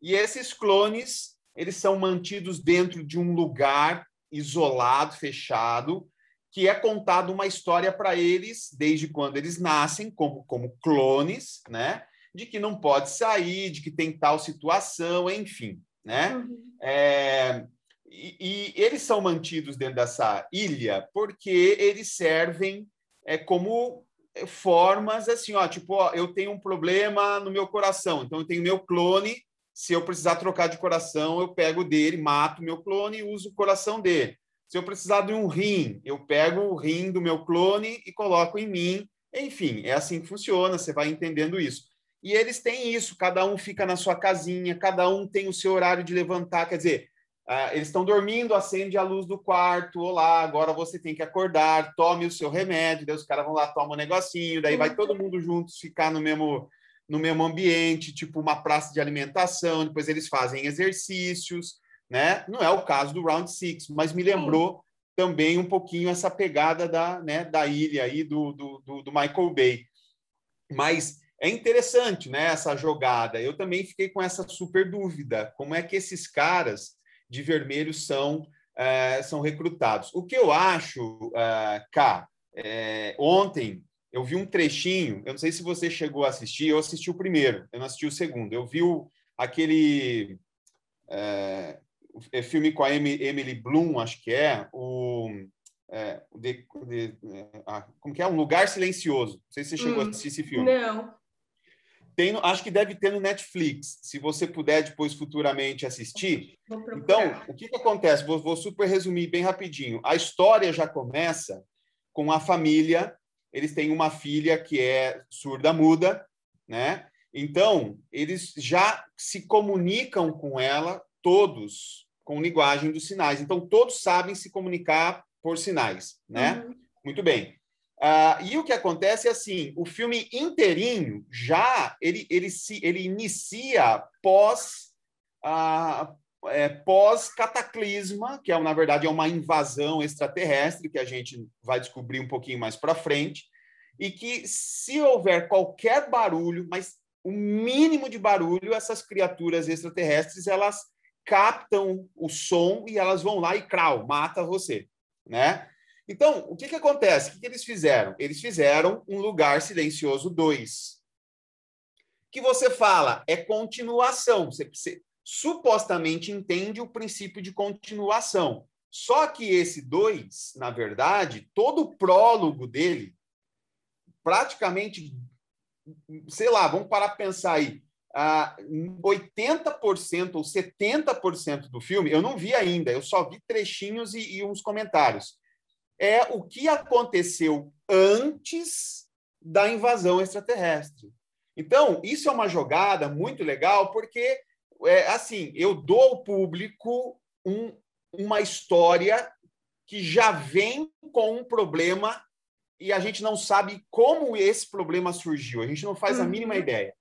E esses clones, eles são mantidos dentro de um lugar isolado, fechado, que é contado uma história para eles desde quando eles nascem, como, como clones, né? De que não pode sair, de que tem tal situação, enfim, né? Uhum. É, e, eles são mantidos dentro dessa ilha porque eles servem é, como formas assim, ó, tipo, ó, eu tenho um problema no meu coração, então eu tenho meu clone se eu precisar trocar de coração, eu pego dele, mato meu clone e uso o coração dele. Se eu precisar de um rim, eu pego o rim do meu clone e coloco em mim. Enfim, é assim que funciona, você vai entendendo isso. E eles têm isso, cada um fica na sua casinha, cada um tem o seu horário de levantar, quer dizer, uh, eles estão dormindo, acende a luz do quarto, olá, agora você tem que acordar, tome o seu remédio, daí os caras vão lá, tomam um negocinho, daí vai todo mundo juntos ficar no mesmo no mesmo ambiente, tipo uma praça de alimentação, depois eles fazem exercícios, né? Não é o caso do Round Six, mas me lembrou Sim. também um pouquinho essa pegada da, né, da ilha aí do, do, do, do Michael Bay. Mas é interessante, né, essa jogada. Eu também fiquei com essa super dúvida, como é que esses caras de vermelho são é, são recrutados. O que eu acho, é, Cá, é, ontem eu vi um trechinho, eu não sei se você chegou a assistir, eu assisti o primeiro, eu não assisti o segundo. Eu vi o, aquele é, é filme com a Emily Bloom, acho que é, o. É, de, de, ah, como que é? Um Lugar Silencioso. Não sei se você chegou hum, a assistir esse filme. Não. Tem, acho que deve ter no Netflix, se você puder depois futuramente assistir. Então, o que, que acontece? Vou, vou super resumir bem rapidinho. A história já começa com a família eles têm uma filha que é surda-muda, né? Então, eles já se comunicam com ela, todos, com linguagem dos sinais. Então, todos sabem se comunicar por sinais, né? Uhum. Muito bem. Uh, e o que acontece é assim, o filme inteirinho já ele, ele, se, ele inicia pós uh, é, pós-cataclisma, que é, na verdade é uma invasão extraterrestre, que a gente vai descobrir um pouquinho mais para frente, e que se houver qualquer barulho, mas o mínimo de barulho, essas criaturas extraterrestres, elas captam o som e elas vão lá e crau, mata você, né? Então, o que, que acontece? O que, que eles fizeram? Eles fizeram um lugar silencioso 2. Que você fala, é continuação. Você, você, supostamente entende o princípio de continuação. Só que esse 2, na verdade, todo o prólogo dele, praticamente, sei lá, vamos parar para pensar aí, uh, 80% ou 70% do filme, eu não vi ainda, eu só vi trechinhos e, e uns comentários. É o que aconteceu antes da invasão extraterrestre. Então, isso é uma jogada muito legal, porque é, assim, eu dou ao público um, uma história que já vem com um problema e a gente não sabe como esse problema surgiu, a gente não faz a mínima uhum. ideia.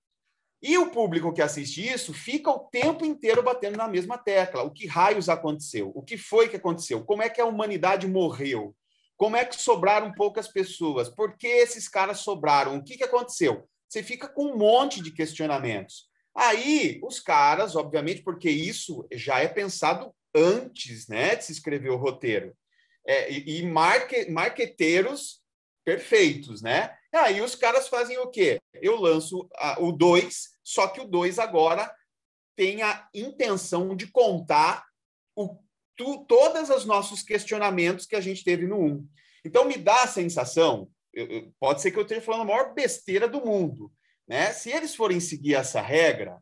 E o público que assiste isso fica o tempo inteiro batendo na mesma tecla. O que raios aconteceu? O que foi que aconteceu? Como é que a humanidade morreu? Como é que sobraram poucas pessoas? Por que esses caras sobraram? O que, que aconteceu? Você fica com um monte de questionamentos. Aí, os caras, obviamente, porque isso já é pensado antes né, de se escrever o roteiro. É, e e marque, marqueteiros perfeitos, né? Aí os caras fazem o quê? Eu lanço a, o 2, só que o 2 agora tem a intenção de contar o, tu, todos os nossos questionamentos que a gente teve no 1. Um. Então, me dá a sensação, eu, eu, pode ser que eu esteja falando a maior besteira do mundo, né? Se eles forem seguir essa regra,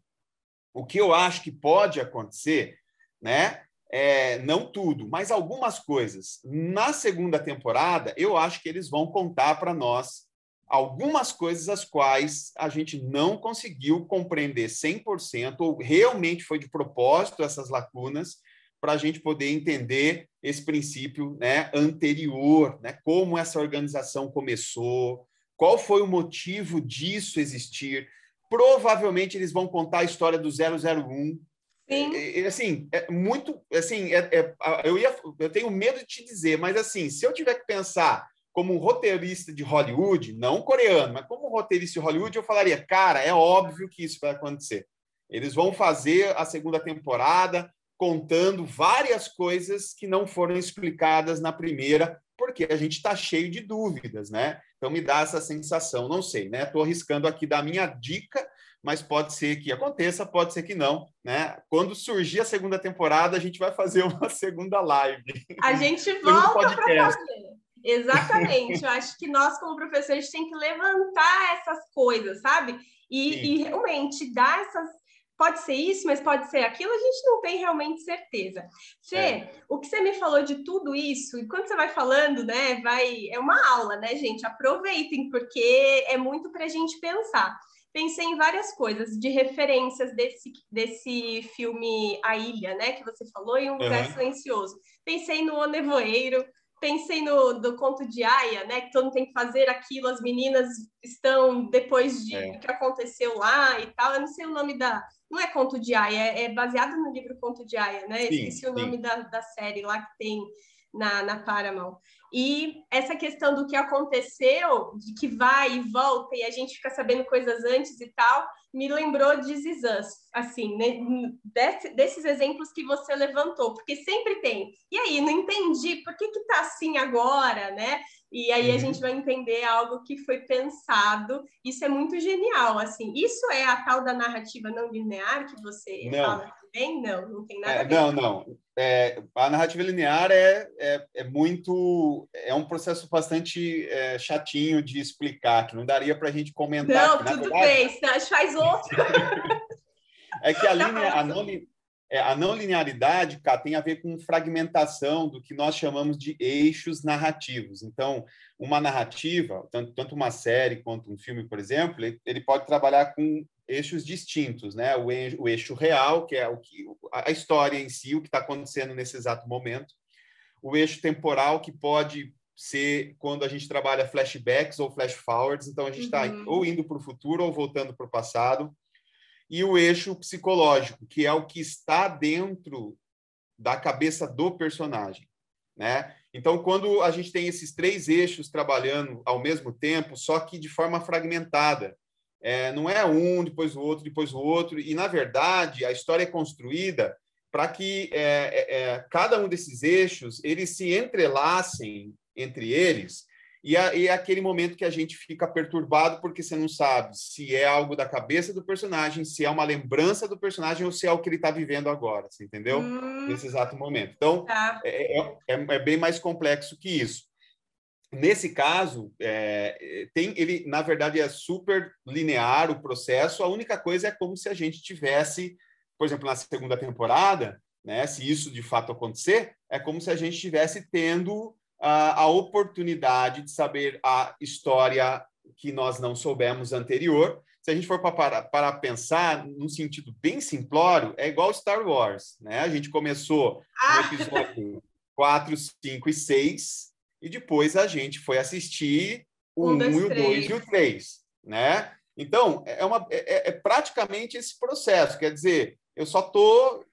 o que eu acho que pode acontecer, né? É, não tudo, mas algumas coisas. Na segunda temporada, eu acho que eles vão contar para nós algumas coisas as quais a gente não conseguiu compreender 100%, ou realmente foi de propósito essas lacunas, para a gente poder entender esse princípio né, anterior, né, como essa organização começou, qual foi o motivo disso existir. Provavelmente eles vão contar a história do 001, Sim. É, é, assim, é muito, assim, é, é, eu ia, eu tenho medo de te dizer, mas assim, se eu tiver que pensar como um roteirista de Hollywood, não coreano, mas como um roteirista de Hollywood, eu falaria, cara, é óbvio que isso vai acontecer. Eles vão fazer a segunda temporada contando várias coisas que não foram explicadas na primeira, porque a gente está cheio de dúvidas, né? Então me dá essa sensação, não sei, né? Estou arriscando aqui dar minha dica, mas pode ser que aconteça, pode ser que não, né? Quando surgir a segunda temporada, a gente vai fazer uma segunda live. A gente volta para fazer. Exatamente. Eu acho que nós, como professores, tem que levantar essas coisas, sabe? E, e, realmente dar essas. Pode ser isso, mas pode ser aquilo, a gente não tem realmente certeza. Fê, é. o que você me falou de tudo isso, e quando você vai falando, né, vai. É uma aula, né, gente? Aproveitem, porque é muito para a gente pensar pensei em várias coisas, de referências desse, desse filme A Ilha, né, que você falou, e Um Lugar uhum. Silencioso. Pensei no O Nevoeiro, pensei no do conto de Aya, né, que todo mundo tem que fazer aquilo, as meninas estão depois de é. que aconteceu lá e tal. Eu não sei o nome da. Não é conto de Aya, é, é baseado no livro Conto de Aya, né? Sim, Esqueci o nome da, da série lá que tem na, na Paramount. E essa questão do que aconteceu, de que vai e volta e a gente fica sabendo coisas antes e tal, me lembrou de Us, assim, né? Desse, desses exemplos que você levantou, porque sempre tem. E aí, não entendi, por que que tá assim agora, né? E aí uhum. a gente vai entender algo que foi pensado. Isso é muito genial, assim. Isso é a tal da narrativa não linear que você não. fala também? Não, não tem nada é, a ver. Não, não. É, a narrativa linear é, é, é, muito. É um processo bastante é, chatinho de explicar, que não daria para a gente comentar. Não, tudo verdade... bem, senão a gente faz outro. é que a, linha, a, é, a não linearidade cá, tem a ver com fragmentação do que nós chamamos de eixos narrativos. Então, uma narrativa, tanto, tanto uma série quanto um filme, por exemplo, ele, ele pode trabalhar com eixos distintos, né? O eixo, o eixo real, que é o que a história em si, o que está acontecendo nesse exato momento, o eixo temporal, que pode ser quando a gente trabalha flashbacks ou flash forwards, então a gente está uhum. ou indo para o futuro ou voltando para o passado, e o eixo psicológico, que é o que está dentro da cabeça do personagem, né? Então, quando a gente tem esses três eixos trabalhando ao mesmo tempo, só que de forma fragmentada, é, não é um, depois o outro, depois o outro. E, na verdade, a história é construída para que é, é, é, cada um desses eixos eles se entrelacem entre eles e, a, e é aquele momento que a gente fica perturbado porque você não sabe se é algo da cabeça do personagem, se é uma lembrança do personagem ou se é o que ele está vivendo agora, você entendeu? Hum, Nesse exato momento. Então, tá. é, é, é, bem mais complexo que isso. Nesse caso, é, tem ele na verdade é super linear o processo. A única coisa é como se a gente tivesse, por exemplo, na segunda temporada, né? Se isso de fato acontecer, é como se a gente estivesse tendo a, a oportunidade de saber a história que nós não soubemos anterior, se a gente for para, para pensar num sentido bem simplório, é igual Star Wars, né? A gente começou ah. no episódio 4, 5 e 6, e depois a gente foi assistir o 1, um, um, o 2 e o 3, né? Então, é, uma, é, é praticamente esse processo, quer dizer, eu só estou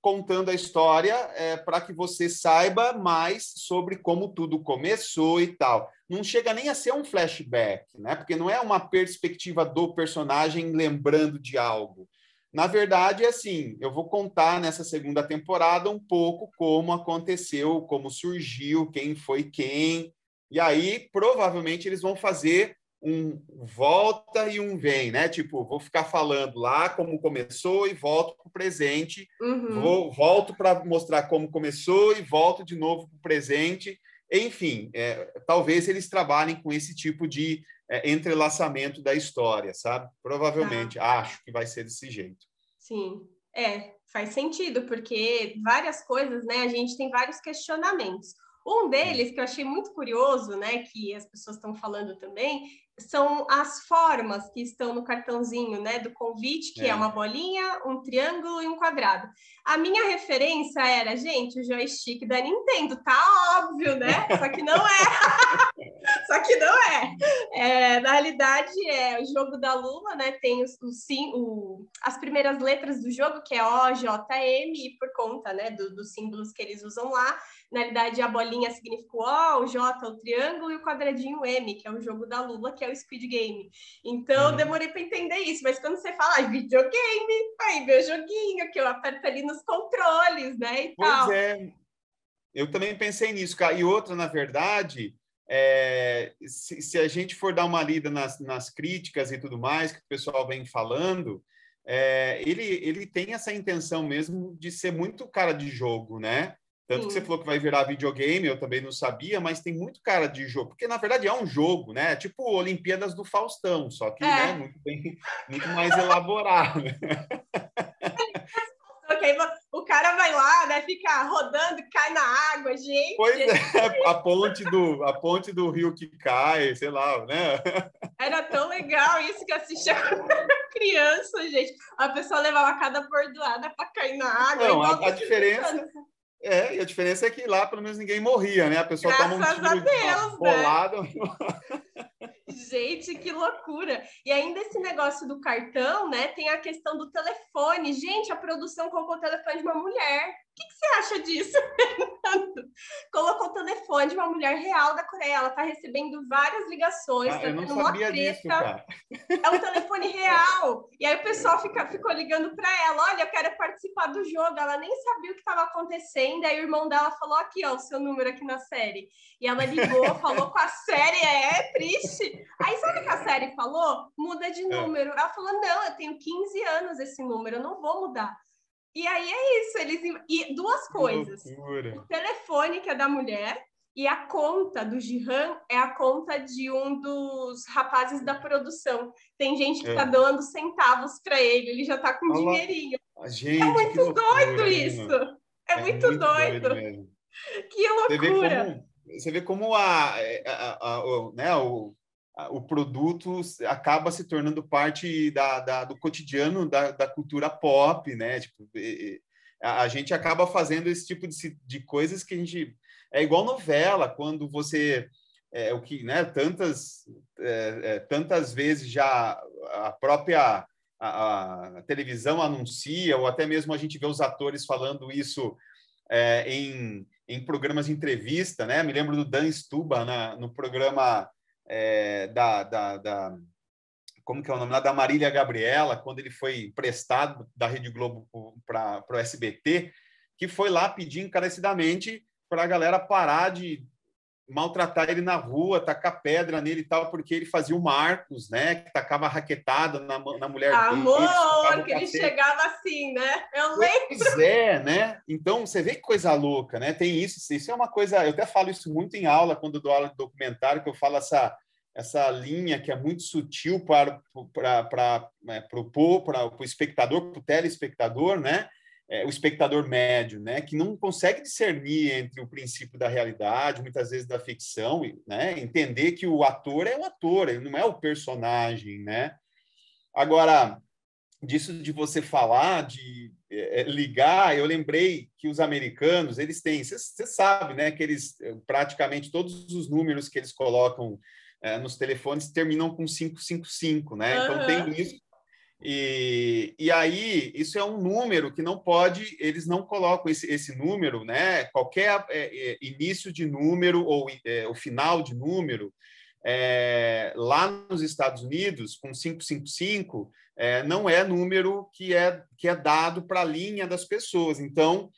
contando a história é, para que você saiba mais sobre como tudo começou e tal. Não chega nem a ser um flashback, né? Porque não é uma perspectiva do personagem lembrando de algo. Na verdade, é assim, eu vou contar nessa segunda temporada um pouco como aconteceu, como surgiu, quem foi quem. E aí, provavelmente, eles vão fazer um volta e um vem, né? Tipo, vou ficar falando lá como começou e volto para o presente, uhum. vou, volto para mostrar como começou e volto de novo para o presente. Enfim, é, talvez eles trabalhem com esse tipo de é, entrelaçamento da história, sabe? Provavelmente, ah. acho que vai ser desse jeito. Sim, é, faz sentido, porque várias coisas, né? A gente tem vários questionamentos. Um deles que eu achei muito curioso, né, que as pessoas estão falando também, são as formas que estão no cartãozinho, né, do convite, que é. é. uma bolinha, um triângulo e um quadrado. A minha referência era, gente, o joystick da Nintendo, tá óbvio, né? Só que não é. Só que não é. é. Na realidade, é o jogo da Lula, né? Tem os, os, o, as primeiras letras do jogo, que é O, J, M, e por conta, né, do, dos símbolos que eles usam lá, na realidade, a bolinha significa o O, o J, o triângulo, e o quadradinho M, que é o jogo da Lula, que é o Squid Game. Então, uhum. demorei para entender isso, mas quando você fala ah, videogame, aí meu joguinho, que eu aperto ali nos controles, né? E pois tal. é. Eu também pensei nisso, cara. E outra, na verdade, é, se, se, a gente for dar uma lida nas, nas, críticas e tudo mais que o pessoal vem falando, é, ele, ele tem essa intenção mesmo de ser muito cara de jogo, né? Tanto Sim. que você falou que vai virar videogame, eu também não sabia, mas tem muito cara de jogo, porque na verdade é um jogo, né? Tipo Olimpíadas do Faustão, só que é. né, muito, bem, muito mais elaborado. o cara vai lá, né? Fica rodando, cai na água, gente. Pois é, a ponte do, a ponte do rio que cai, sei lá, né? Era tão legal isso que eu assistia quando era criança, gente. A pessoa levava cada bordoada para cair na água. Não, a, a diferença. É, e a diferença é que lá pelo menos ninguém morria, né? A pessoa Graças toma um tiro a Deus. Né? Gente, que loucura! E ainda esse negócio do cartão, né? Tem a questão do telefone. Gente, a produção colocou o telefone de uma mulher. O que, que você acha disso, Fernando? Colocou o telefone de uma mulher real da Coreia. Ela está recebendo várias ligações, ah, tá tendo uma treta. Disso, é um telefone real. E aí o pessoal fica, ficou ligando para ela: olha, eu quero participar do jogo. Ela nem sabia o que estava acontecendo. Aí o irmão dela falou: aqui, ó, o seu número aqui na série. E ela ligou, falou com a série, é, é triste. Aí sabe o que a série falou? Muda de é. número. Ela falou: não, eu tenho 15 anos esse número, eu não vou mudar. E aí é isso, eles e duas coisas. O telefone que é da mulher e a conta do Jihan é a conta de um dos rapazes da produção. Tem gente que é. tá dando centavos para ele, ele já tá com Olha dinheirinho. Gente, é muito loucura, doido isso. É, é muito, muito, doido. doido que loucura. Você vê como, você vê como a, a, a, a né, o, o produto acaba se tornando parte da, da do cotidiano da, da, cultura pop, né? Tipo, a, gente acaba fazendo esse tipo de, de coisas que a gente é igual novela, quando você é, o que, né? Tantas é, é, tantas vezes já a própria a, a, televisão anuncia ou até mesmo a gente vê os atores falando isso é, em, em programas de entrevista, né? Me lembro do Dan Stuba na, no programa é, da, da, da, como que é o nome lá, da Marília Gabriela, quando ele foi emprestado da Rede Globo para o SBT, que foi lá pedir encarecidamente para a galera parar de maltratar ele na rua, tacar pedra nele e tal, porque ele fazia o Marcos, né? Que tacava raquetada na, na mulher Amor, dele. Amor, que ele chegava assim, né? Eu lembro. Pois é, né? Então, você vê que coisa louca, né? Tem isso, isso é uma coisa... Eu até falo isso muito em aula, quando dou aula de documentário, que eu falo essa essa linha que é muito sutil para, para, para, né, para o espectador, para o telespectador, né? É, o espectador médio, né? Que não consegue discernir entre o princípio da realidade, muitas vezes da ficção, né? Entender que o ator é o ator, ele não é o personagem, né? Agora, disso de você falar, de é, ligar, eu lembrei que os americanos, eles têm, você sabe, né, que eles, praticamente todos os números que eles colocam é, nos telefones terminam com 555, né? Uhum. Então tem isso. E, e aí, isso é um número que não pode, eles não colocam esse, esse número, né? Qualquer é, é, início de número ou é, o final de número, é, lá nos Estados Unidos, com 555, é, não é número que é, que é dado para a linha das pessoas. Então,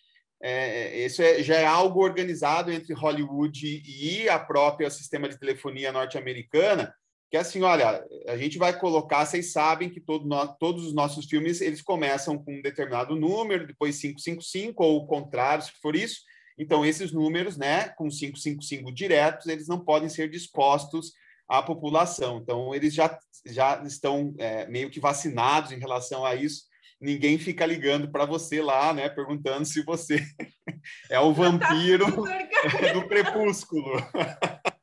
é, isso é, já é algo organizado entre Hollywood e a própria sistema de telefonia norte-americana, que é assim, olha, a gente vai colocar, vocês sabem que todo no, todos os nossos filmes, eles começam com um determinado número, depois 555, ou o contrário, se for isso. Então, esses números, né, com 555 diretos, eles não podem ser dispostos à população. Então, eles já, já estão é, meio que vacinados em relação a isso. Ninguém fica ligando para você lá, né, perguntando se você é o vampiro do crepúsculo.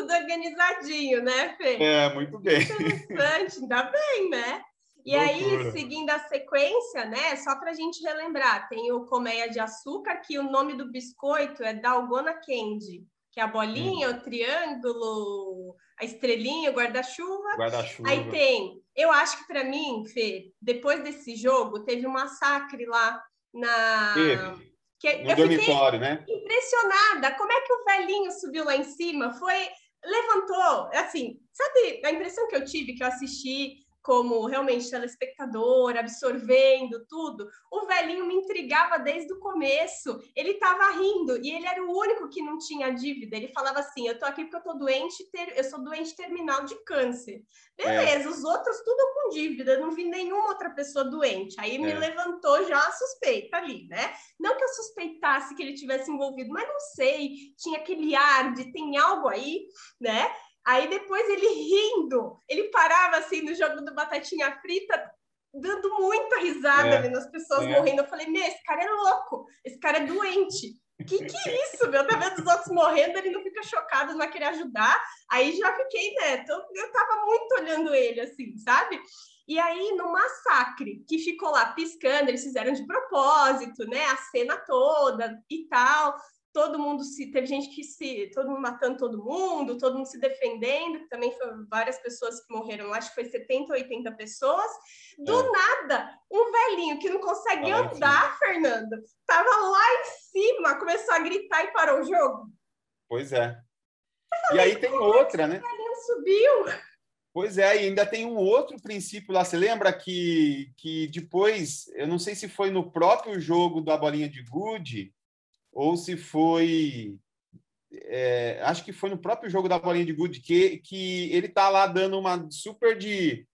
tudo organizadinho, né, Fê? É, muito bem. Interessante, ainda bem, né? E Loucura. aí, seguindo a sequência, né, só para a gente relembrar, tem o colmeia de açúcar, que o nome do biscoito é Dalgona Candy, que é a bolinha, hum. o triângulo, a estrelinha, o guarda-chuva. Guarda-chuva. Aí tem, eu acho que para mim, Fê, depois desse jogo, teve um massacre lá na... Teve que no dormitório, né? Impressionada. Como é que o velhinho subiu lá em cima? Foi. Levantou, assim, sabe a impressão que eu tive que eu assisti como realmente telespectador, absorvendo tudo, o velhinho me intrigava desde o começo. Ele estava rindo e ele era o único que não tinha dívida. Ele falava assim: Eu tô aqui porque eu tô doente, ter... eu sou doente terminal de câncer. Beleza, é. os outros tudo com dívida, eu não vi nenhuma outra pessoa doente. Aí me é. levantou já a suspeita ali, né? Não que eu suspeitasse que ele tivesse envolvido, mas não sei, tinha aquele ar de tem algo aí, né? Aí depois ele rindo, ele parava assim no jogo do Batatinha Frita, dando muita risada é, pessoas é. morrendo. Eu falei, meu, esse cara é louco, esse cara é doente. Que que é isso, meu? Tá vendo os outros morrendo, ele não fica chocado, não vai querer ajudar. Aí já fiquei, né? Eu tava muito olhando ele, assim, sabe? E aí, no massacre, que ficou lá piscando, eles fizeram de propósito, né? A cena toda e tal todo mundo se teve gente que se todo mundo matando todo mundo, todo mundo se defendendo, também foram várias pessoas que morreram, acho que foi 70, 80 pessoas. Do é. nada, um velhinho que não consegue andar, Fernando, tava lá em cima, começou a gritar e parou o jogo. Pois é. e aí tem outra, né? O velhinho subiu. Pois é, e ainda tem um outro princípio lá. Você lembra que, que depois, eu não sei se foi no próprio jogo da bolinha de gude, ou se foi. É, acho que foi no próprio jogo da bolinha de gude que, que ele tá lá dando uma super de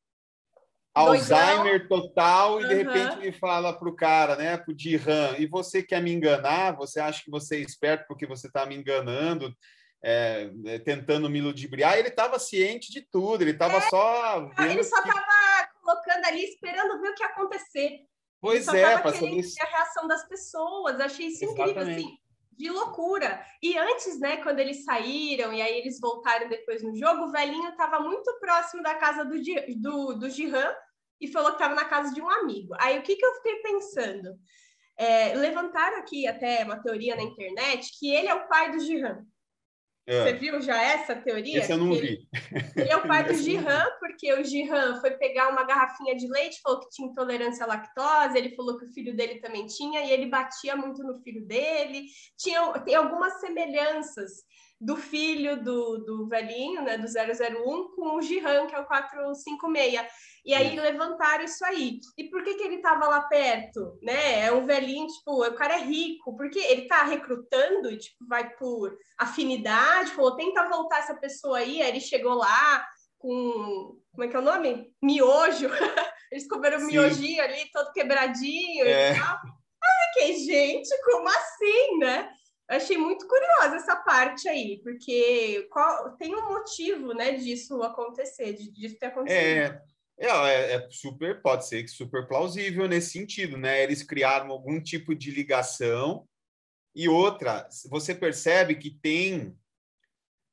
Alzheimer total e uhum. de repente ele fala pro cara, né, pro Diran, e você quer me enganar? Você acha que você é esperto porque você está me enganando, é, é, tentando me ludibriar? Ele estava ciente de tudo, ele estava é, só. Ele só estava que... colocando ali, esperando ver o que ia acontecer. Pois é, para saber a reação das pessoas. Achei isso Exatamente. incrível, assim, de loucura. E antes, né, quando eles saíram e aí eles voltaram depois no jogo, o velhinho estava muito próximo da casa do, do, do Jihan e falou que estava na casa de um amigo. Aí o que, que eu fiquei pensando? É, levantaram aqui até uma teoria na internet que ele é o pai do Jihan. É. Você viu já essa teoria? Esse eu não ele, vi. Ele é o pai do Jihan, porque o Jihan foi pegar uma garrafinha de leite, falou que tinha intolerância à lactose, ele falou que o filho dele também tinha, e ele batia muito no filho dele. Tinha, tem algumas semelhanças do filho do, do velhinho, né, do 001, com o Jihan, que é o 456. E aí levantaram isso aí. E por que, que ele estava lá perto? Né? É um velhinho, tipo, o cara é rico, porque ele está recrutando e tipo, vai por afinidade, falou, tenta voltar essa pessoa aí, aí ele chegou lá com. Como é que é o nome? Miojo. Eles comeram Sim. miojinho ali, todo quebradinho é. e tal. Ai, que gente, como assim, né? Eu achei muito curiosa essa parte aí, porque qual, tem um motivo, né, disso acontecer, disso ter acontecido. É, é, é, super, pode ser que super plausível nesse sentido, né? Eles criaram algum tipo de ligação e outra, você percebe que tem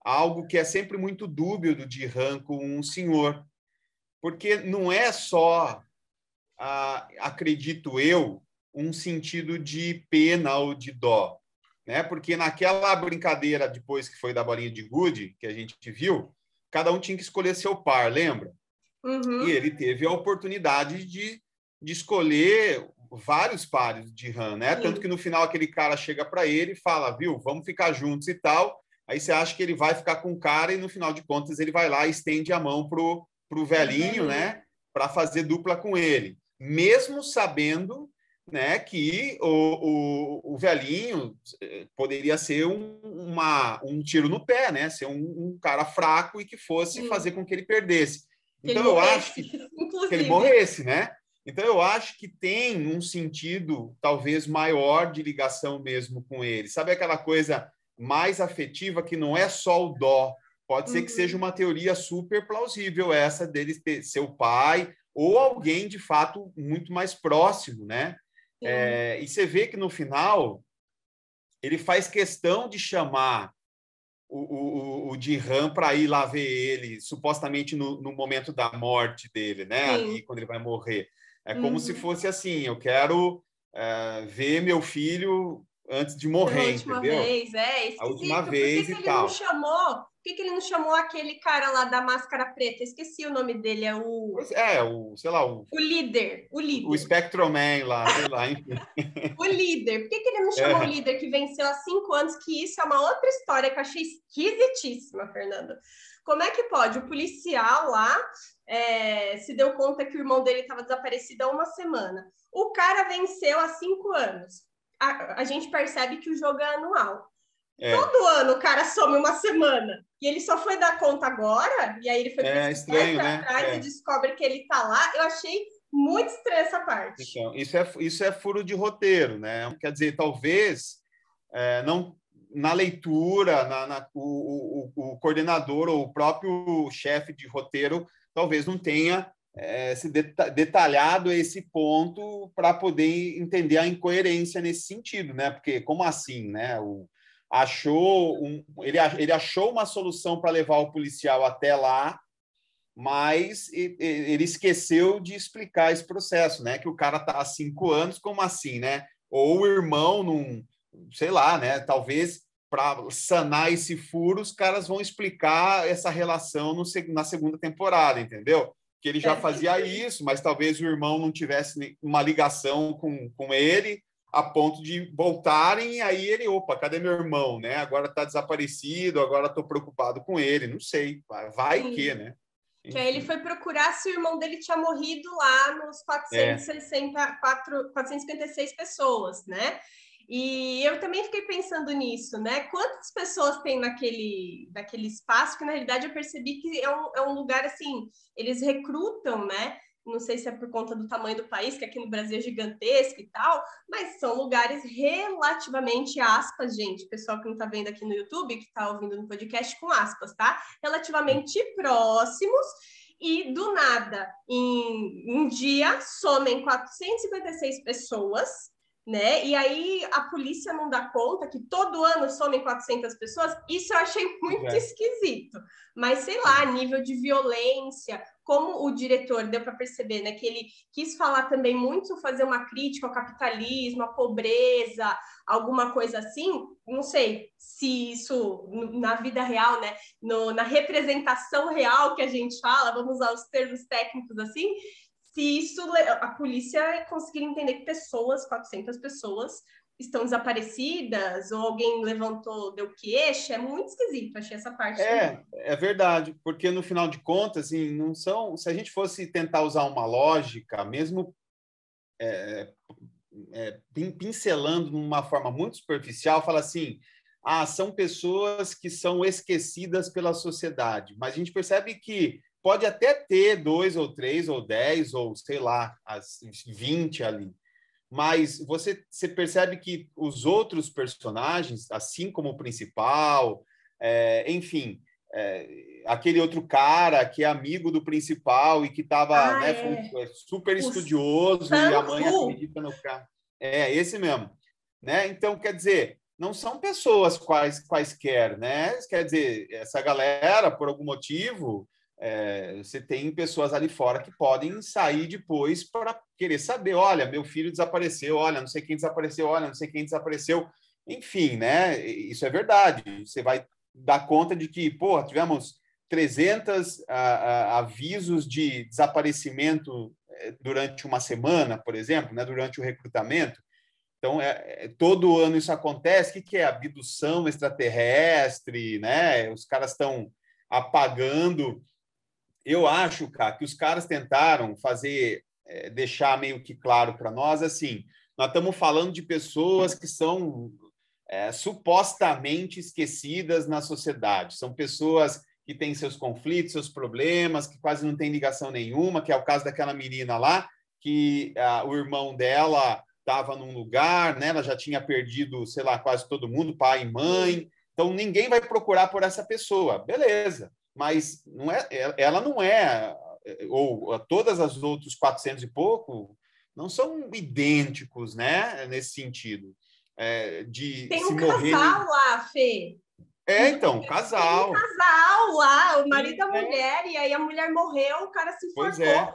algo que é sempre muito dúbio do Diran com um senhor, porque não é só, ah, acredito eu, um sentido de pena ou de dó, né? Porque naquela brincadeira depois que foi da bolinha de gude que a gente viu, cada um tinha que escolher seu par, lembra? Uhum. E ele teve a oportunidade de, de escolher vários pares de RAM, né? Sim. Tanto que no final aquele cara chega para ele e fala, viu, vamos ficar juntos e tal. Aí você acha que ele vai ficar com o cara e no final de contas ele vai lá e estende a mão pro, pro velhinho, né? Para fazer dupla com ele, mesmo sabendo né, que o, o, o velhinho eh, poderia ser um, uma, um tiro no pé, né, ser um, um cara fraco e que fosse fazer com que ele perdesse. Que então, eu acho que, que, ele morresse, né? Então, eu acho que tem um sentido talvez maior de ligação mesmo com ele. Sabe aquela coisa mais afetiva que não é só o dó? Pode ser uhum. que seja uma teoria super plausível essa dele ter seu pai ou alguém de fato muito mais próximo, né? É, e você vê que no final ele faz questão de chamar o, o, o Dirham para ir lá ver ele, supostamente no, no momento da morte dele, né? Ali, quando ele vai morrer. É como uhum. se fosse assim: eu quero é, ver meu filho antes de morrer, a última entendeu? Vez, é, a última vez e tal. Não chamou que, que ele não chamou aquele cara lá da máscara preta? Esqueci o nome dele, é o. É, o, sei lá, o. O líder. O líder. O Spectroman lá, sei lá, enfim. o líder. Por que, que ele não chamou é. o líder que venceu há cinco anos? Que isso é uma outra história que eu achei esquisitíssima, Fernando. Como é que pode? O policial lá é, se deu conta que o irmão dele estava desaparecido há uma semana. O cara venceu há cinco anos. A, a gente percebe que o jogo é anual. É. Todo ano o cara some uma semana. E ele só foi dar conta agora, e aí ele foi é, estranho, né? atrás é. e descobre que ele tá lá. Eu achei muito estranha essa parte. Então, isso é, isso é furo de roteiro, né? Quer dizer, talvez é, não na leitura, na, na o, o, o, coordenador ou o próprio chefe de roteiro talvez não tenha é, se detalhado esse ponto para poder entender a incoerência nesse sentido, né? Porque como assim, né? O, achou um, ele, ele achou uma solução para levar o policial até lá, mas ele esqueceu de explicar esse processo, né? Que o cara está há cinco anos, como assim, né? Ou o irmão não, sei lá, né? Talvez para sanar esse furo, os caras vão explicar essa relação no, na segunda temporada, entendeu? Que ele já é. fazia isso, mas talvez o irmão não tivesse uma ligação com, com ele, a ponto de voltarem e aí ele, opa, cadê meu irmão, né? Agora está desaparecido, agora estou preocupado com ele, não sei, vai Sim. que, né? Que aí ele foi procurar se o irmão dele tinha morrido lá nos 464, é. 456 pessoas, né? E eu também fiquei pensando nisso, né? Quantas pessoas tem naquele, naquele espaço que, na realidade, eu percebi que é um, é um lugar, assim, eles recrutam, né? Não sei se é por conta do tamanho do país, que aqui no Brasil é gigantesco e tal, mas são lugares relativamente aspas, gente, pessoal que não está vendo aqui no YouTube, que está ouvindo no podcast com aspas, tá? Relativamente próximos e do nada, em um dia, somem 456 pessoas né? E aí a polícia não dá conta que todo ano somem 400 pessoas. Isso eu achei muito é. esquisito. Mas sei lá, nível de violência, como o diretor deu para perceber, né, que ele quis falar também muito fazer uma crítica ao capitalismo, à pobreza, alguma coisa assim. Não sei se isso na vida real, né, no, na representação real que a gente fala, vamos usar os termos técnicos assim, se isso a polícia conseguir entender que pessoas, 400 pessoas, estão desaparecidas ou alguém levantou, deu queixa, é muito esquisito, achei essa parte. É, também. é verdade, porque no final de contas, assim, não são, se a gente fosse tentar usar uma lógica, mesmo é, é, pincelando de uma forma muito superficial, fala assim, ah, são pessoas que são esquecidas pela sociedade, mas a gente percebe que pode até ter dois ou três ou dez ou sei lá, as 20 ali. Mas você, você percebe que os outros personagens, assim como o principal, é, enfim, é, aquele outro cara que é amigo do principal e que estava ah, né, é. super estudioso e a mãe acredita no cara. É, esse mesmo. Né? Então, quer dizer, não são pessoas quais, quaisquer, né? Quer dizer, essa galera, por algum motivo, é, você tem pessoas ali fora que podem sair depois para querer saber, olha, meu filho desapareceu, olha, não sei quem desapareceu, olha, não sei quem desapareceu. Enfim, né? Isso é verdade. Você vai dar conta de que, pô, tivemos 300 a, a, avisos de desaparecimento eh, durante uma semana, por exemplo, né? durante o recrutamento. Então, é, é, todo ano isso acontece. O que, que é abdução extraterrestre? Né? Os caras estão apagando. Eu acho, cara, que os caras tentaram fazer, é, deixar meio que claro para nós, assim, nós estamos falando de pessoas que são é, supostamente esquecidas na sociedade. São pessoas que têm seus conflitos, seus problemas, que quase não têm ligação nenhuma, que é o caso daquela menina lá, que ah, o irmão dela estava num lugar, né? Ela já tinha perdido, sei lá, quase todo mundo, pai e mãe. Então ninguém vai procurar por essa pessoa, beleza? Mas não é, ela não é, ou todas as outros 400 e pouco não são idênticos, né? Nesse sentido. É, de Tem um casal morrer... lá, Fê. É, então, casal. Tem um casal lá, o marido da é. mulher, e aí a mulher morreu, o cara se. Pois é.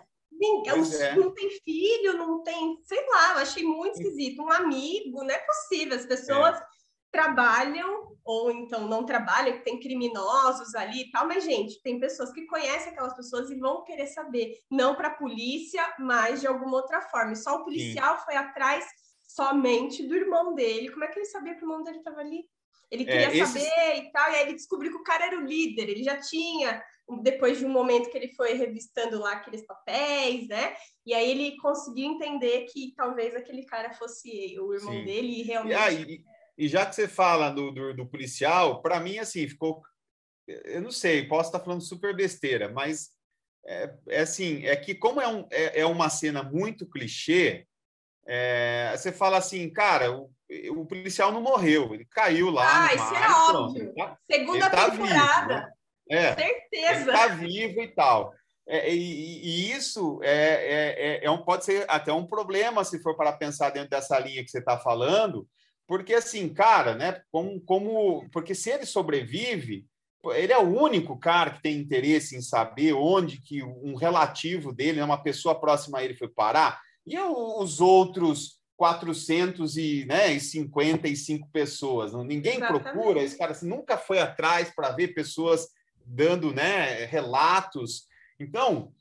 Pois é. Não tem filho, não tem, sei lá, eu achei muito esquisito. Um amigo, não é possível. As pessoas é. Trabalham, ou então não trabalham, que tem criminosos ali e tal, mas, gente, tem pessoas que conhecem aquelas pessoas e vão querer saber, não para a polícia, mas de alguma outra forma. Só o policial Sim. foi atrás somente do irmão dele. Como é que ele sabia que o irmão dele estava ali? Ele queria é, saber e tal, e aí ele descobriu que o cara era o líder, ele já tinha depois de um momento que ele foi revistando lá aqueles papéis, né? E aí ele conseguiu entender que talvez aquele cara fosse o irmão Sim. dele e realmente. E, aí, e já que você fala do, do, do policial, para mim, assim, ficou. Eu não sei, posso estar falando super besteira, mas é, é assim: é que, como é, um, é, é uma cena muito clichê, é, você fala assim, cara, o, o, policial não morreu, ele caiu lá. Ah, isso é óbvio. Tá, Segunda tá temporada. Vivo, né? É, Certeza. Está vivo e tal. É, e, e, isso é, é, é, é, um, pode ser até um problema se for para pensar dentro dessa linha que você está falando, porque assim, cara, né? Como, como, porque se ele sobrevive, ele é o único cara que tem interesse em saber onde que um relativo dele, né, uma pessoa próxima a ele, foi parar. E os outros 455 né, pessoas? Ninguém Exatamente. procura, esse cara assim, nunca foi atrás para ver pessoas dando né, relatos. Então,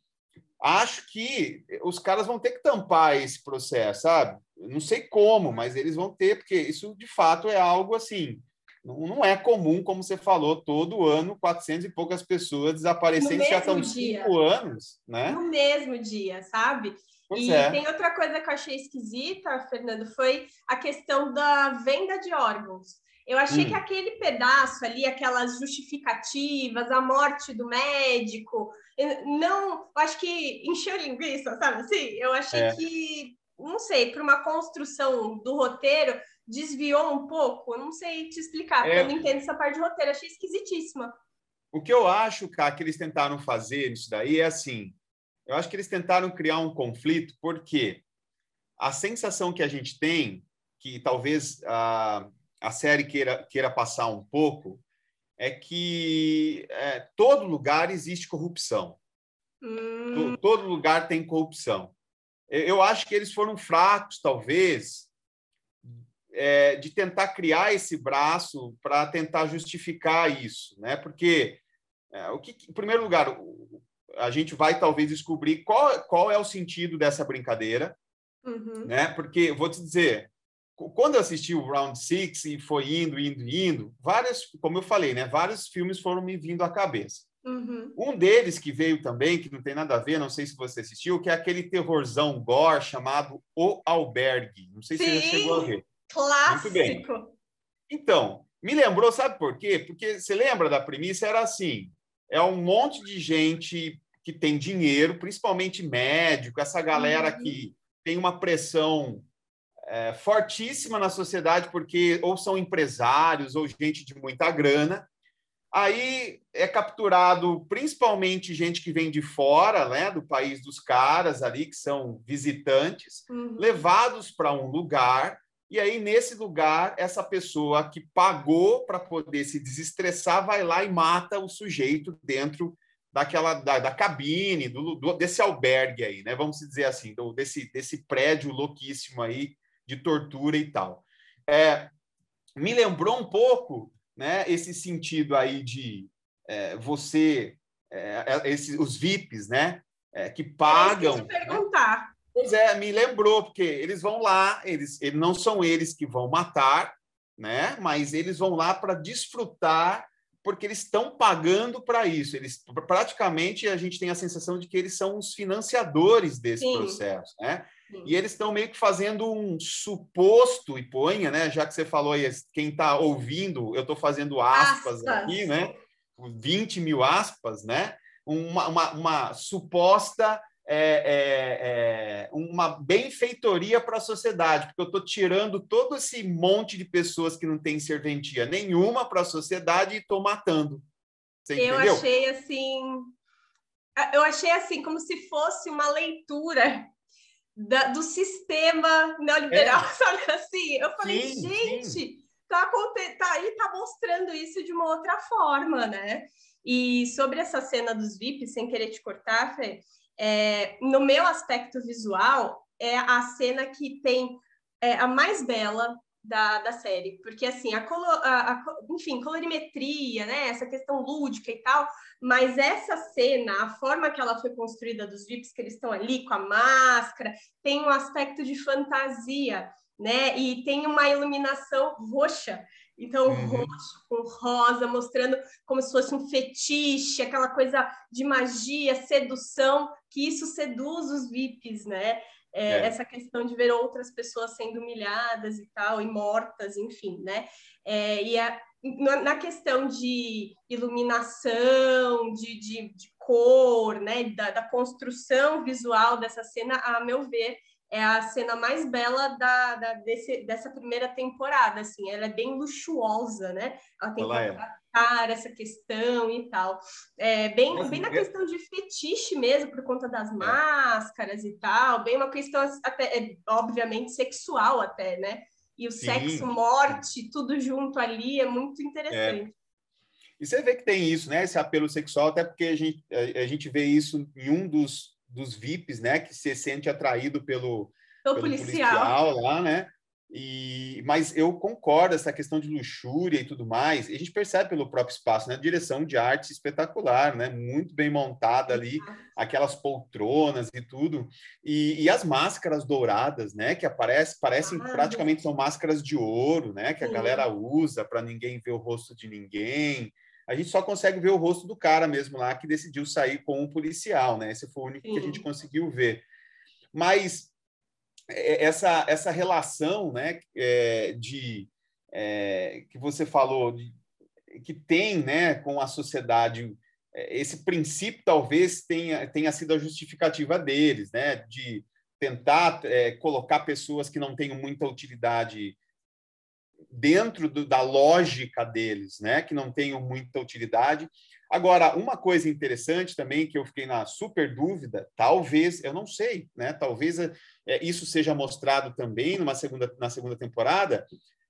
acho que os caras vão ter que tampar esse processo, sabe? Não sei como, mas eles vão ter, porque isso de fato é algo assim. Não é comum, como você falou, todo ano 400 e poucas pessoas desaparecendo, já estão dia. cinco anos, né? No mesmo dia, sabe? Pois e é. tem outra coisa que eu achei esquisita, Fernando, foi a questão da venda de órgãos. Eu achei hum. que aquele pedaço ali, aquelas justificativas, a morte do médico, não, eu acho que encheu linguiça, sabe assim? Eu achei é. que, não sei, para uma construção do roteiro, desviou um pouco. Eu não sei te explicar, é. eu não entendo essa parte de roteiro, achei esquisitíssima. O que eu acho, cara, que eles tentaram fazer isso daí é assim, eu acho que eles tentaram criar um conflito, porque a sensação que a gente tem, que talvez ah, a série queira, queira passar um pouco é que é, todo lugar existe corrupção. Hum. Todo lugar tem corrupção. Eu acho que eles foram fracos, talvez, é, de tentar criar esse braço para tentar justificar isso, né? Porque é, o que, em primeiro lugar, a gente vai talvez descobrir qual, qual é o sentido dessa brincadeira, uhum. né? Porque vou te dizer, quando eu assisti o Round Six e foi indo, indo, indo, várias, como eu falei, né, vários filmes foram me vindo à cabeça. Uhum. Um deles que veio também, que não tem nada a ver, não sei se você assistiu, que é aquele terrorzão gore chamado O Albergue. Não sei Sim, se você já chegou a ver. Clássico. Muito bem. Então, me lembrou, sabe por quê? Porque você lembra da premissa? Era assim: é um monte de gente que tem dinheiro, principalmente médico, essa galera uhum. que tem uma pressão é, fortíssima na sociedade, porque ou são empresários ou gente de muita grana. Aí é capturado principalmente gente que vem de fora, né, do país dos caras ali, que são visitantes, uhum. levados para um lugar. E aí, nesse lugar, essa pessoa que pagou para poder se desestressar vai lá e mata o sujeito dentro daquela da, da cabine, do, do, desse albergue aí, né? Vamos dizer assim, do, desse, desse prédio louquíssimo aí de tortura e tal. É, me lembrou um pouco, né? Esse sentido aí de é, você, é, é esse, os VIPs, né? É, que pagam. É perguntar. Né? Pois é, me lembrou porque eles vão lá, eles, eles não são eles que vão matar, né? Mas eles vão lá para desfrutar porque eles estão pagando para isso. Eles praticamente a gente tem a sensação de que eles são os financiadores desse Sim. processo, né? Sim. E eles estão meio que fazendo um suposto, e ponha, né? Já que você falou aí, quem está ouvindo, eu estou fazendo aspas, aspas, aqui, né? 20 mil aspas, né? Uma, uma, uma suposta é, é, é uma benfeitoria para a sociedade, porque eu estou tirando todo esse monte de pessoas que não têm serventia nenhuma para a sociedade e estou matando. Você eu entendeu? achei assim. Eu achei assim, como se fosse uma leitura da, do sistema neoliberal, é. sabe assim? Eu falei, sim, gente, sim. Tá, tá aí, tá mostrando isso de uma outra forma, né? E sobre essa cena dos VIPs, sem querer te cortar, Fê, é, no meu aspecto visual, é a cena que tem é, a mais bela da, da série, porque assim, a, colo, a, a, enfim, colorimetria, né, essa questão lúdica e tal, mas essa cena, a forma que ela foi construída dos VIPs, que eles estão ali com a máscara, tem um aspecto de fantasia, né, e tem uma iluminação roxa, então, uhum. roxo com rosa, mostrando como se fosse um fetiche, aquela coisa de magia, sedução, que isso seduz os VIPs, né? É, é. Essa questão de ver outras pessoas sendo humilhadas e tal, e mortas, enfim, né? É, e a, na questão de iluminação, de, de, de cor, né? Da, da construção visual dessa cena, a meu ver, é a cena mais bela da, da desse, dessa primeira temporada, assim, ela é bem luxuosa, né? Ela tem que tratar essa questão e tal. É, bem, bem na questão de fetiche mesmo, por conta das é. máscaras e tal, bem uma questão até, é, obviamente, sexual até, né? E o Sim. sexo, morte, tudo junto ali, é muito interessante. É. E você vê que tem isso, né? Esse apelo sexual, até porque a gente, a, a gente vê isso em um dos dos VIPs, né, que se sente atraído pelo, pelo policial. policial. lá, né? E, mas eu concordo essa questão de luxúria e tudo mais. E a gente percebe pelo próprio espaço, né? Direção de arte espetacular, né? Muito bem montada ali, aquelas poltronas e tudo. E, e as máscaras douradas, né? Que aparecem, parecem ah, praticamente são máscaras de ouro, né? Que a galera usa para ninguém ver o rosto de ninguém a gente só consegue ver o rosto do cara mesmo lá que decidiu sair com um policial, né? Esse foi o único Sim. que a gente conseguiu ver. Mas essa, essa relação, né, é, de é, que você falou, de, que tem, né, com a sociedade, é, esse princípio talvez tenha, tenha sido a justificativa deles, né, de tentar é, colocar pessoas que não tenham muita utilidade dentro do, da lógica deles, né, que não tenham muita utilidade. Agora, uma coisa interessante também que eu fiquei na super dúvida, talvez, eu não sei, né, talvez é, isso seja mostrado também numa segunda, na segunda temporada,